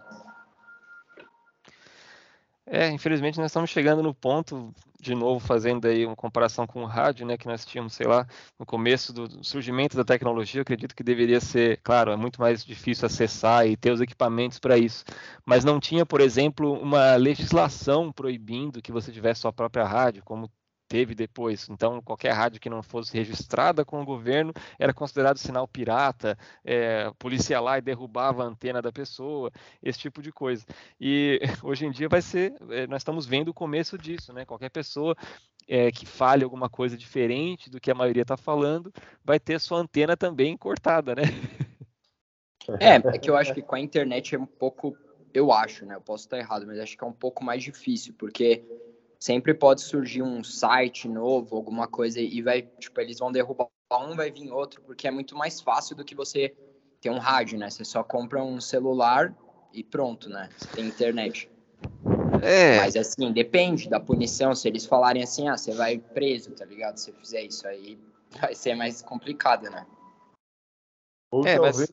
É, infelizmente nós estamos chegando no ponto, de novo fazendo aí uma comparação com o rádio, né, que nós tínhamos, sei lá, no começo do surgimento da tecnologia, eu acredito que deveria ser, claro, é muito mais difícil acessar e ter os equipamentos para isso, mas não tinha, por exemplo, uma legislação proibindo que você tivesse sua própria rádio, como teve depois. Então, qualquer rádio que não fosse registrada com o governo era considerado sinal pirata, é, a polícia ia lá e derrubava a antena da pessoa, esse tipo de coisa. E hoje em dia vai ser, é, nós estamos vendo o começo disso, né? Qualquer pessoa é, que fale alguma coisa diferente do que a maioria está falando, vai ter sua antena também cortada, né? É, é que eu acho que com a internet é um pouco, eu acho, né? Eu posso estar errado, mas acho que é um pouco mais difícil, porque sempre pode surgir um site novo, alguma coisa, e vai, tipo, eles vão derrubar um, vai vir outro, porque é muito mais fácil do que você ter um rádio, né? Você só compra um celular e pronto, né? Você tem internet. É. Mas assim, depende da punição. Se eles falarem assim, ah, você vai preso, tá ligado? Se fizer isso aí, vai ser mais complicado, né? Ou é, talvez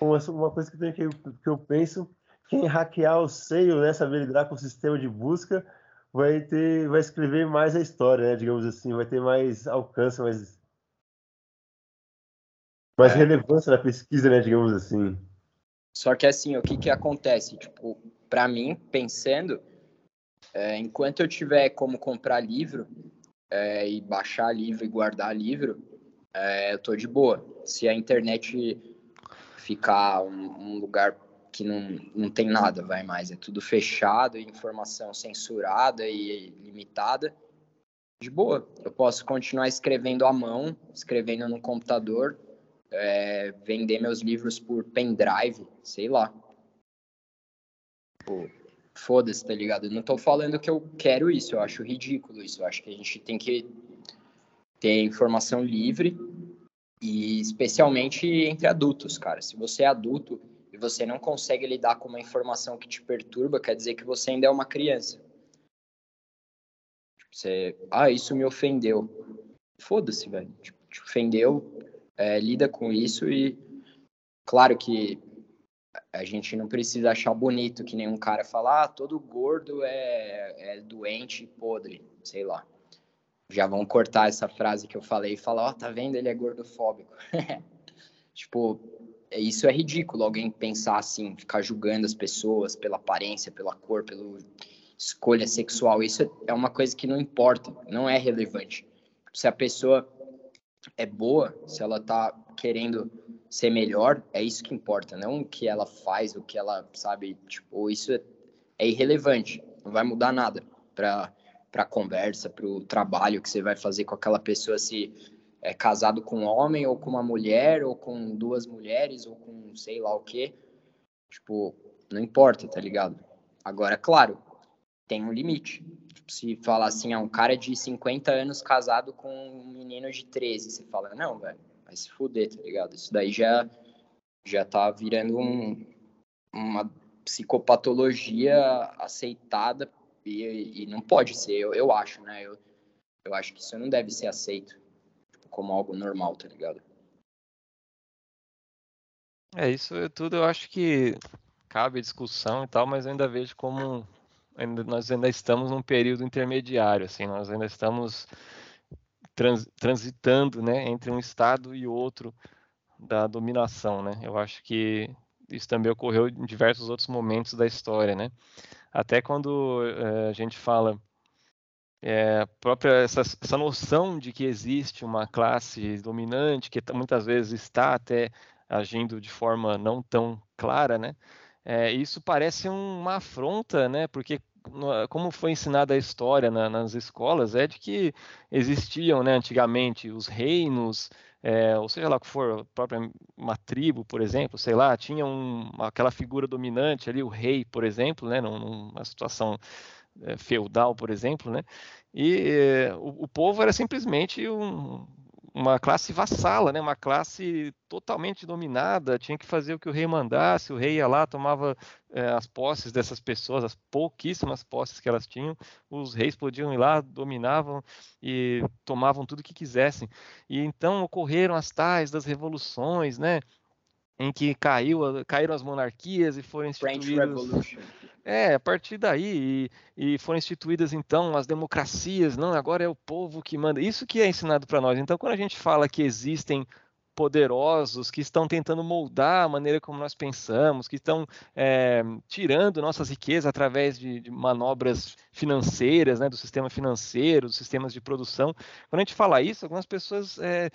mas... uma coisa que, tem que, que eu penso, quem hackear o seio, né, saber lidar com o sistema de busca, vai ter, vai escrever mais a história, né? Digamos assim, vai ter mais alcance, mais, mais é. relevância na pesquisa, né? Digamos assim. Só que assim, o que que acontece? Tipo, para mim, pensando, é, enquanto eu tiver como comprar livro é, e baixar livro e guardar livro, é, eu tô de boa. Se a internet ficar um, um lugar que não, não tem nada, vai mais. É tudo fechado, informação censurada e limitada. De boa, eu posso continuar escrevendo à mão, escrevendo no computador, é, vender meus livros por pendrive, sei lá. Foda-se, tá ligado? Eu não tô falando que eu quero isso, eu acho ridículo isso. Eu acho que a gente tem que ter informação livre e especialmente entre adultos, cara. Se você é adulto você não consegue lidar com uma informação que te perturba, quer dizer que você ainda é uma criança. Tipo, você, ah, isso me ofendeu. Foda-se, velho. Tipo, te ofendeu, é, lida com isso e claro que a gente não precisa achar bonito que nenhum cara fala, ah, todo gordo é, é doente e podre, sei lá. Já vão cortar essa frase que eu falei e falar, ó, oh, tá vendo, ele é gordofóbico. tipo, isso é ridículo, alguém pensar assim, ficar julgando as pessoas pela aparência, pela cor, pela escolha sexual. Isso é uma coisa que não importa, não é relevante. Se a pessoa é boa, se ela tá querendo ser melhor, é isso que importa, não o que ela faz, o que ela sabe, tipo, isso é, é irrelevante, não vai mudar nada para para conversa, para o trabalho que você vai fazer com aquela pessoa se é casado com um homem ou com uma mulher ou com duas mulheres ou com sei lá o que. Tipo, não importa, tá ligado? Agora, claro, tem um limite. Tipo, se falar assim, ah, um cara de 50 anos casado com um menino de 13, você fala, não, velho, vai se fuder, tá ligado? Isso daí já, já tá virando um, uma psicopatologia aceitada e, e não pode ser, eu, eu acho, né? Eu, eu acho que isso não deve ser aceito como algo normal, tá ligado? É, isso tudo eu acho que cabe discussão e tal, mas eu ainda vejo como ainda, nós ainda estamos num período intermediário, assim, nós ainda estamos trans, transitando, né, entre um estado e outro da dominação, né? Eu acho que isso também ocorreu em diversos outros momentos da história, né? Até quando é, a gente fala é, própria essa, essa noção de que existe uma classe dominante que muitas vezes está até agindo de forma não tão clara, né? É, isso parece uma afronta, né? Porque como foi ensinada a história na, nas escolas é de que existiam, né, antigamente os reinos, é, ou seja lá o que for, própria uma tribo, por exemplo, sei lá, tinha um, aquela figura dominante ali, o rei, por exemplo, né, numa situação feudal, por exemplo, né? E é, o, o, povo era simplesmente um, uma classe vassala, né? Uma classe totalmente dominada, tinha que fazer o que o rei mandasse, o rei ia lá, tomava é, as posses dessas pessoas, as pouquíssimas posses que elas tinham, os reis podiam ir lá, dominavam e tomavam tudo que quisessem. E então ocorreram as tais das revoluções, né? Em que caiu, caíram as monarquias e foram instituídos é, a partir daí, e, e, foram instituídas então as democracias, não, agora é o povo que manda. Isso que é ensinado para nós. Então, quando a gente fala que existem poderosos que estão tentando moldar a maneira como nós pensamos, que estão é, tirando nossas riquezas através de, de, manobras financeiras, né, do sistema financeiro, dos sistemas de produção. Quando a gente fala isso, algumas pessoas é,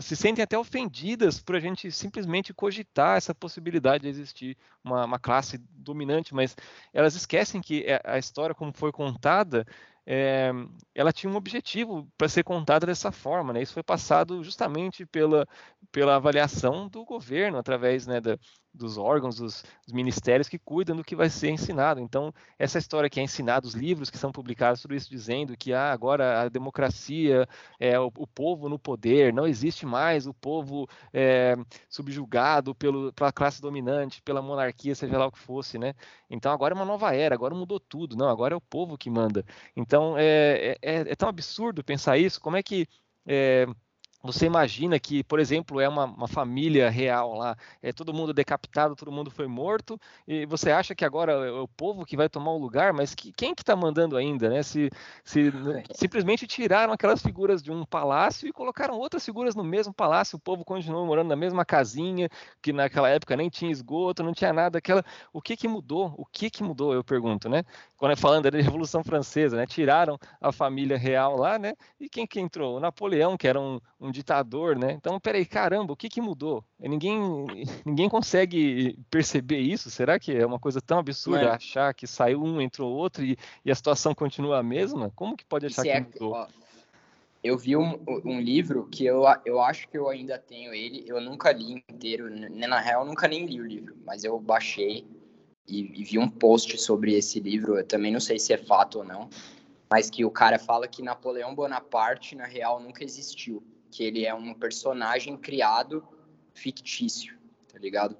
se sentem até ofendidas por a gente simplesmente cogitar essa possibilidade de existir uma, uma classe dominante, mas elas esquecem que é, a história, como foi contada, é, ela tinha um objetivo para ser contada dessa forma. Né? Isso foi passado justamente pela, pela avaliação do governo, através né, da, dos órgãos, dos, dos, ministérios que cuidam do que vai ser ensinado. Então, essa história que é ensinada, os livros que são publicados, tudo isso dizendo que ah, agora a democracia é o, o povo no poder, não existe mais o povo é, subjugado pelo, pela classe dominante, pela monarquia, seja lá o que fosse, né? Então, agora é uma nova era, agora mudou tudo, não, agora é o povo que manda. Então, é, é, é tão absurdo pensar isso, como é que é, você imagina que, por exemplo, é uma, uma, família real lá, é todo mundo decapitado, todo mundo foi morto, e você acha que agora é o povo que vai tomar o lugar, mas que, quem que está mandando ainda, né? Se, se é. simplesmente tiraram aquelas figuras de um palácio e colocaram outras figuras no mesmo palácio, o povo continuou morando na mesma casinha, que naquela época nem tinha esgoto, não tinha nada, aquela... O que que mudou? O que que mudou, eu pergunto, né? Quando é falando da Revolução Francesa, né? Tiraram a família real lá, né? E quem que entrou? O Napoleão, que era um, um ditador, né? Então, peraí, caramba, o que, que mudou? Ninguém, ninguém consegue perceber isso. Será que é uma coisa tão absurda é. achar que saiu um, entrou outro e, e, a situação continua a mesma? Como que pode achar que é, mudou? Ó, eu vi um, um, livro que eu, eu acho que eu ainda tenho ele. Eu nunca li inteiro, na real, eu nunca nem li o livro, mas eu baixei e, e vi um post sobre esse livro. Eu também não sei se é fato ou não, mas que o cara fala que Napoleão Bonaparte, na real, nunca existiu que ele é um personagem criado fictício, tá ligado?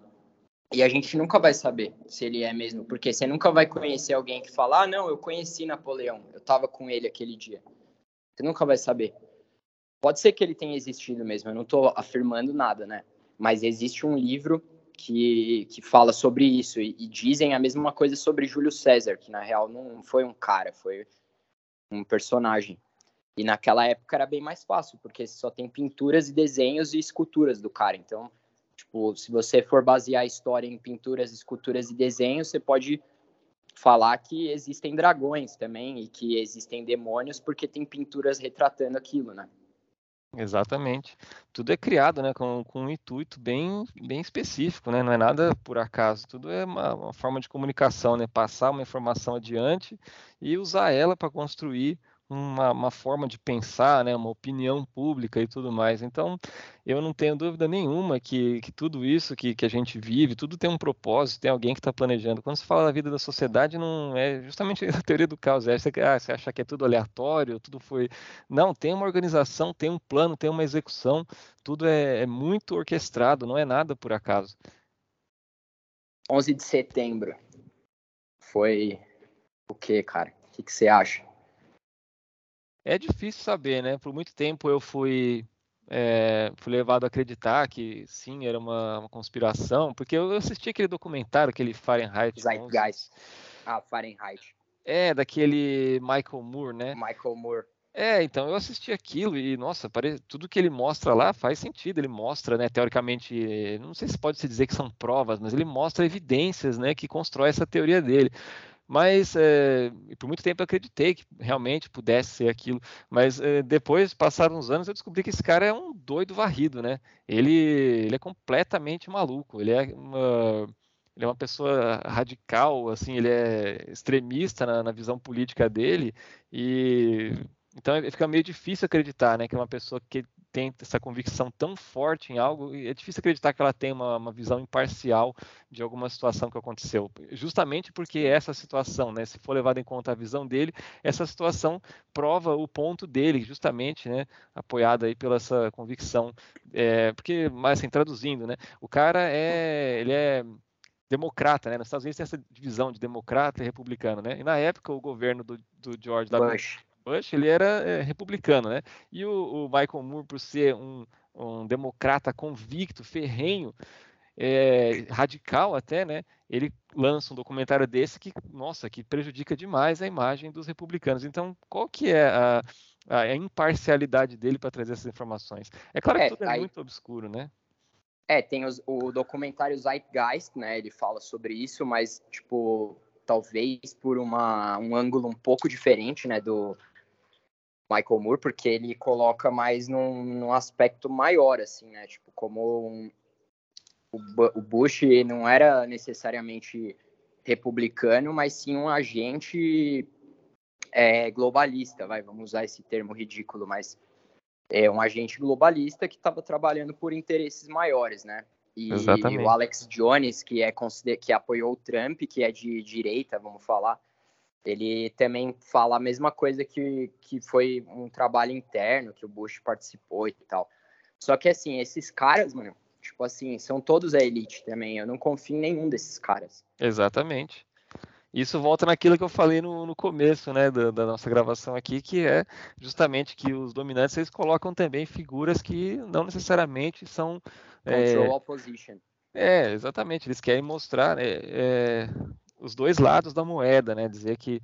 E a gente nunca vai saber se ele é mesmo, porque você nunca vai conhecer alguém que fala, ah, não, eu conheci Napoleão, eu tava com ele aquele dia. Você nunca vai saber. Pode ser que ele tenha existido mesmo, eu não tô afirmando nada, né? Mas existe um livro que, que fala sobre isso, e, e dizem a mesma coisa sobre Júlio César, que na real não foi um cara, foi um personagem. E naquela época era bem mais fácil, porque só tem pinturas e desenhos e esculturas do cara. Então, tipo, se você for basear a história em pinturas, esculturas e desenhos, você pode falar que existem dragões também e que existem demônios porque tem pinturas retratando aquilo, né? Exatamente. Tudo é criado, né, com, com um intuito bem, bem específico, né? Não é nada por acaso. Tudo é uma, uma forma de comunicação, né? Passar uma informação adiante e usar ela para construir uma, uma, forma de pensar, né, uma opinião pública e tudo mais. Então, eu não tenho dúvida nenhuma que, que tudo isso que, que a gente vive, tudo tem um propósito, tem alguém que está planejando. Quando se fala da vida da sociedade, não é justamente a teoria do caos. É, você, ah, você acha que é tudo aleatório, tudo foi. Não, tem uma organização, tem um plano, tem uma execução, tudo é, é muito orquestrado, não é nada por acaso. 11 de setembro foi o que, cara? O que, que você acha? É difícil saber, né? Por muito tempo eu fui, é, fui levado a acreditar que sim, era uma, uma, conspiração, porque eu assisti aquele documentário, aquele Fahrenheit. Zeitgeist. Ah, Fahrenheit. É, daquele Michael Moore, né? Michael Moore. É, então eu assisti aquilo e, nossa, parece, tudo que ele mostra lá faz sentido. Ele mostra, né, teoricamente, não sei se pode se dizer que são provas, mas ele mostra evidências, né, que constrói essa teoria dele. Mas é, por muito tempo eu acreditei que realmente pudesse ser aquilo. Mas é, depois, passaram uns anos, eu descobri que esse cara é um doido varrido, né? Ele, ele é completamente maluco. Ele é uma, ele é uma pessoa radical, assim, ele é extremista na, na visão política dele. E então fica meio difícil acreditar, né, que é uma pessoa que tem essa convicção tão forte em algo, é difícil acreditar que ela tem uma, uma, visão imparcial de alguma situação que aconteceu. Justamente porque essa situação, né, se for levada em conta a visão dele, essa situação prova o ponto dele, justamente, né, apoiada aí pela essa convicção. É, porque, mas assim, traduzindo, né, o cara é, ele é democrata, né? Nos Estados Unidos tem essa divisão de democrata e republicano, né? E na época o governo do, do George W. Bush ele era é, republicano, né? E o, o, Michael Moore, por ser um, um democrata convicto, ferrenho, é, radical até, né? Ele lança um documentário desse que, nossa, que prejudica demais a imagem dos republicanos. Então, qual que é a, a imparcialidade dele para trazer essas informações? É claro que é, tudo é aí... muito obscuro, né? É, tem os, o documentário Zeitgeist, né? Ele fala sobre isso, mas, tipo, talvez por uma, um ângulo um pouco diferente, né? Do, Michael Moore, porque ele coloca mais num, num aspecto maior, assim, né? Tipo, como um, o, o Bush não era necessariamente republicano, mas sim um agente é, globalista, vai, vamos usar esse termo ridículo, mas é um agente globalista que estava trabalhando por interesses maiores, né? E, e, o Alex Jones, que, é, que apoiou o Trump, que é de direita, vamos falar, ele também fala a mesma coisa que, que foi um trabalho interno, que o Bush participou e tal. Só que, assim, esses caras, mano, tipo assim, são todos a elite também. Eu não confio em nenhum desses caras. Exatamente. Isso volta naquilo que eu falei no, no começo, né, da, da, nossa gravação aqui, que é justamente que os dominantes eles colocam também figuras que não necessariamente são control é, opposition. É, exatamente. Eles querem mostrar é, é, os dois lados da moeda, né? Dizer que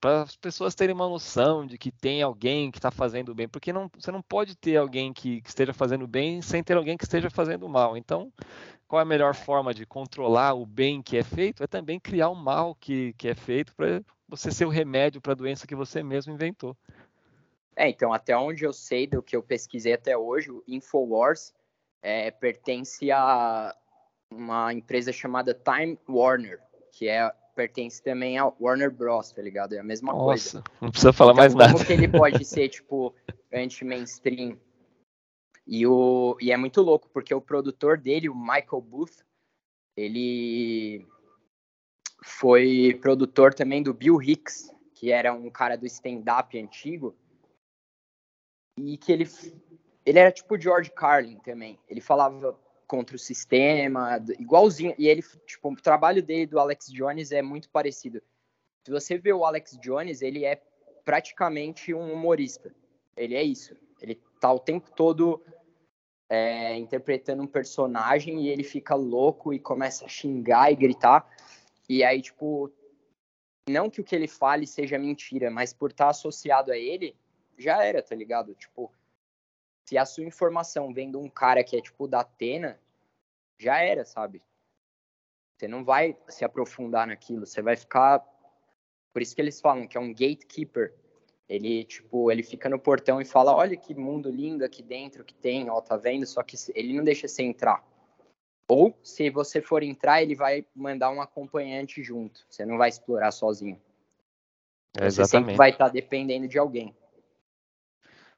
para as pessoas terem uma noção de que tem alguém que está fazendo bem, porque não, você não pode ter alguém que, que, esteja fazendo bem sem ter alguém que esteja fazendo mal. Então, qual é a melhor forma de controlar o bem que é feito? É também criar o mal que, que é feito para você ser o remédio para a doença que você mesmo inventou. É, então, até onde eu sei do que eu pesquisei até hoje, o Infowars é, pertence a uma empresa chamada Time Warner, que é pertence também ao Warner Bros, tá ligado? É a mesma Nossa, coisa. não precisa falar então, mais como nada. Como que ele pode ser, tipo, anti-mainstream? E, o, e é muito louco, porque o produtor dele, o Michael Booth, ele foi produtor também do Bill Hicks, que era um cara do stand-up antigo, e que ele, ele era tipo George Carlin também. Ele falava contra o sistema, igualzinho. E ele, tipo, o trabalho dele do Alex Jones é muito parecido. Se você vê o Alex Jones, ele é praticamente um humorista. Ele é isso. Ele tá o tempo todo é, interpretando um personagem e ele fica louco e começa a xingar e gritar. E aí, tipo, não que o que ele fale seja mentira, mas por estar tá associado a ele, já era, tá ligado? Tipo, se a sua informação vem de um cara que é tipo da Atena, já era, sabe? Você não vai se aprofundar naquilo, você vai ficar. Por isso que eles falam que é um gatekeeper. Ele, tipo, ele fica no portão e fala: Olha que mundo lindo aqui dentro que tem, ó, tá vendo? Só que ele não deixa você entrar. Ou, se você for entrar, ele vai mandar um acompanhante junto. Você não vai explorar sozinho. É, você sempre vai estar tá dependendo de alguém.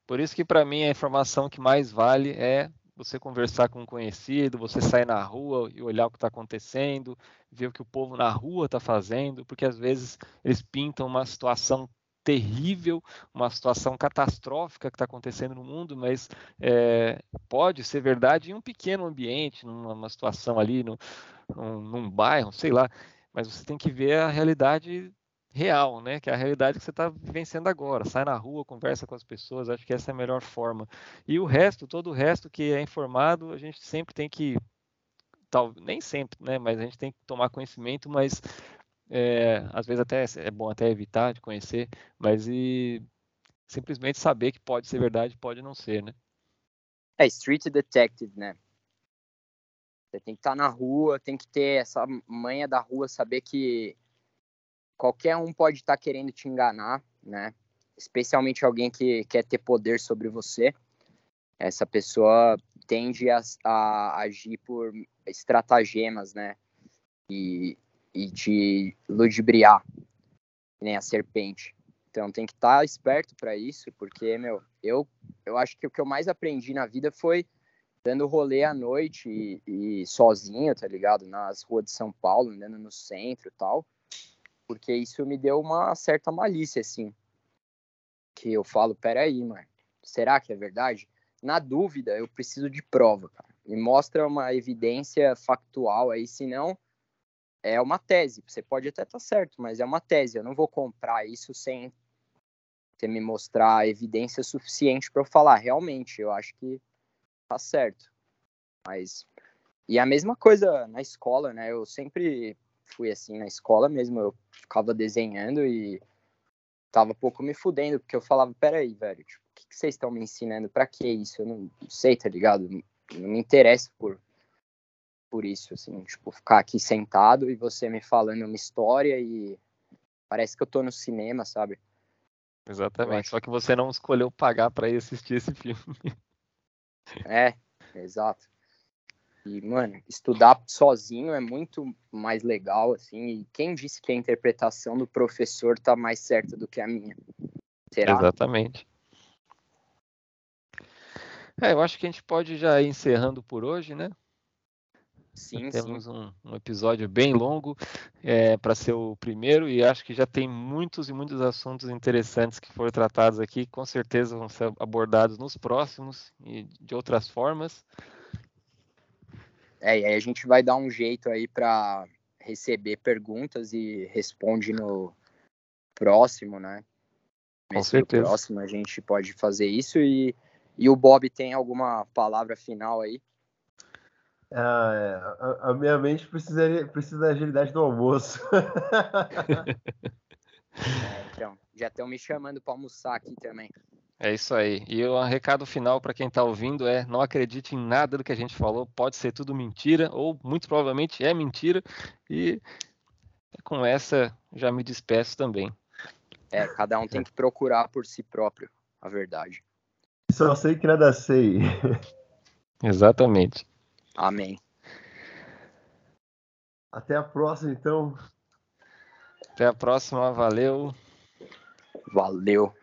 Por isso que para mim a informação que mais vale é você conversar com um conhecido, você sair na rua e olhar o que está acontecendo, ver o que o povo na rua está fazendo, porque às vezes eles pintam uma situação terrível, uma situação catastrófica que está acontecendo no mundo, mas é, pode ser verdade em um pequeno ambiente, numa situação ali, no, num, num bairro, sei lá. Mas você tem que ver a realidade real, né? Que é a realidade que você está vivenciando agora. Sai na rua, conversa com as pessoas, acho que essa é a melhor forma. E o resto, todo o resto que é informado, a gente sempre tem que, tal, nem sempre, né? Mas a gente tem que tomar conhecimento, mas é, às vezes até é bom até evitar de conhecer, mas e simplesmente saber que pode ser verdade, pode não ser, né? É street detective, né? Você tem que estar tá na rua, tem que ter essa manha da rua, saber que qualquer um pode estar tá querendo te enganar, né? Especialmente alguém que quer ter poder sobre você. Essa pessoa tende a, a agir por estratagemas, né? E, e te ludibriar, nem a serpente. Então tem que estar tá esperto para isso, porque, meu, eu, eu acho que o que eu mais aprendi na vida foi dando rolê à noite e, e sozinho, tá ligado? Nas ruas de São Paulo, andando no centro e tal porque isso me deu uma certa malícia, assim. Que eu falo, peraí, mano, será que é verdade? Na dúvida, eu preciso de prova, cara. Me mostra uma evidência factual aí, senão é uma tese. Você pode até estar tá certo, mas é uma tese. Eu não vou comprar isso sem você me mostrar evidência suficiente para eu falar, realmente, eu acho que tá certo. Mas e a mesma coisa na escola, né? Eu sempre fui assim na escola mesmo, eu ficava desenhando e tava pouco me fudendo, porque eu falava, peraí, velho, tipo, o que, que vocês estão me ensinando? Pra que isso? Eu não, sei, tá ligado? Não me interessa por, por isso, assim, tipo, ficar aqui sentado e você me falando uma história e parece que eu tô no cinema, sabe? Exatamente, só que você não escolheu pagar para ir assistir esse filme. É, exato. E, mano, estudar sozinho é muito mais legal, assim. E quem disse que a interpretação do professor tá mais certa do que a minha? Será? Exatamente. É, eu acho que a gente pode já ir encerrando por hoje, né? Sim, Temos sim. Um, um, episódio bem longo é, para ser o primeiro e acho que já tem muitos e muitos assuntos interessantes que foram tratados aqui. Com certeza vão ser abordados nos próximos e de outras formas. É, e aí a gente vai dar um jeito aí para receber perguntas e responde no próximo, né? Com certeza. No próximo a gente pode fazer isso e, e o Bob tem alguma palavra final aí? Ah, é. a, a, minha mente precisaria, precisa da agilidade do almoço. é, então, já estão me chamando para almoçar aqui também. É isso aí. E o recado final para quem está ouvindo é: não acredite em nada do que a gente falou, pode ser tudo mentira, ou muito provavelmente é mentira. E com essa já me despeço também. É, cada um tem que procurar por si próprio a verdade. Só sei que nada sei. Exatamente. Amém. Até a próxima, então. Até a próxima, valeu. Valeu.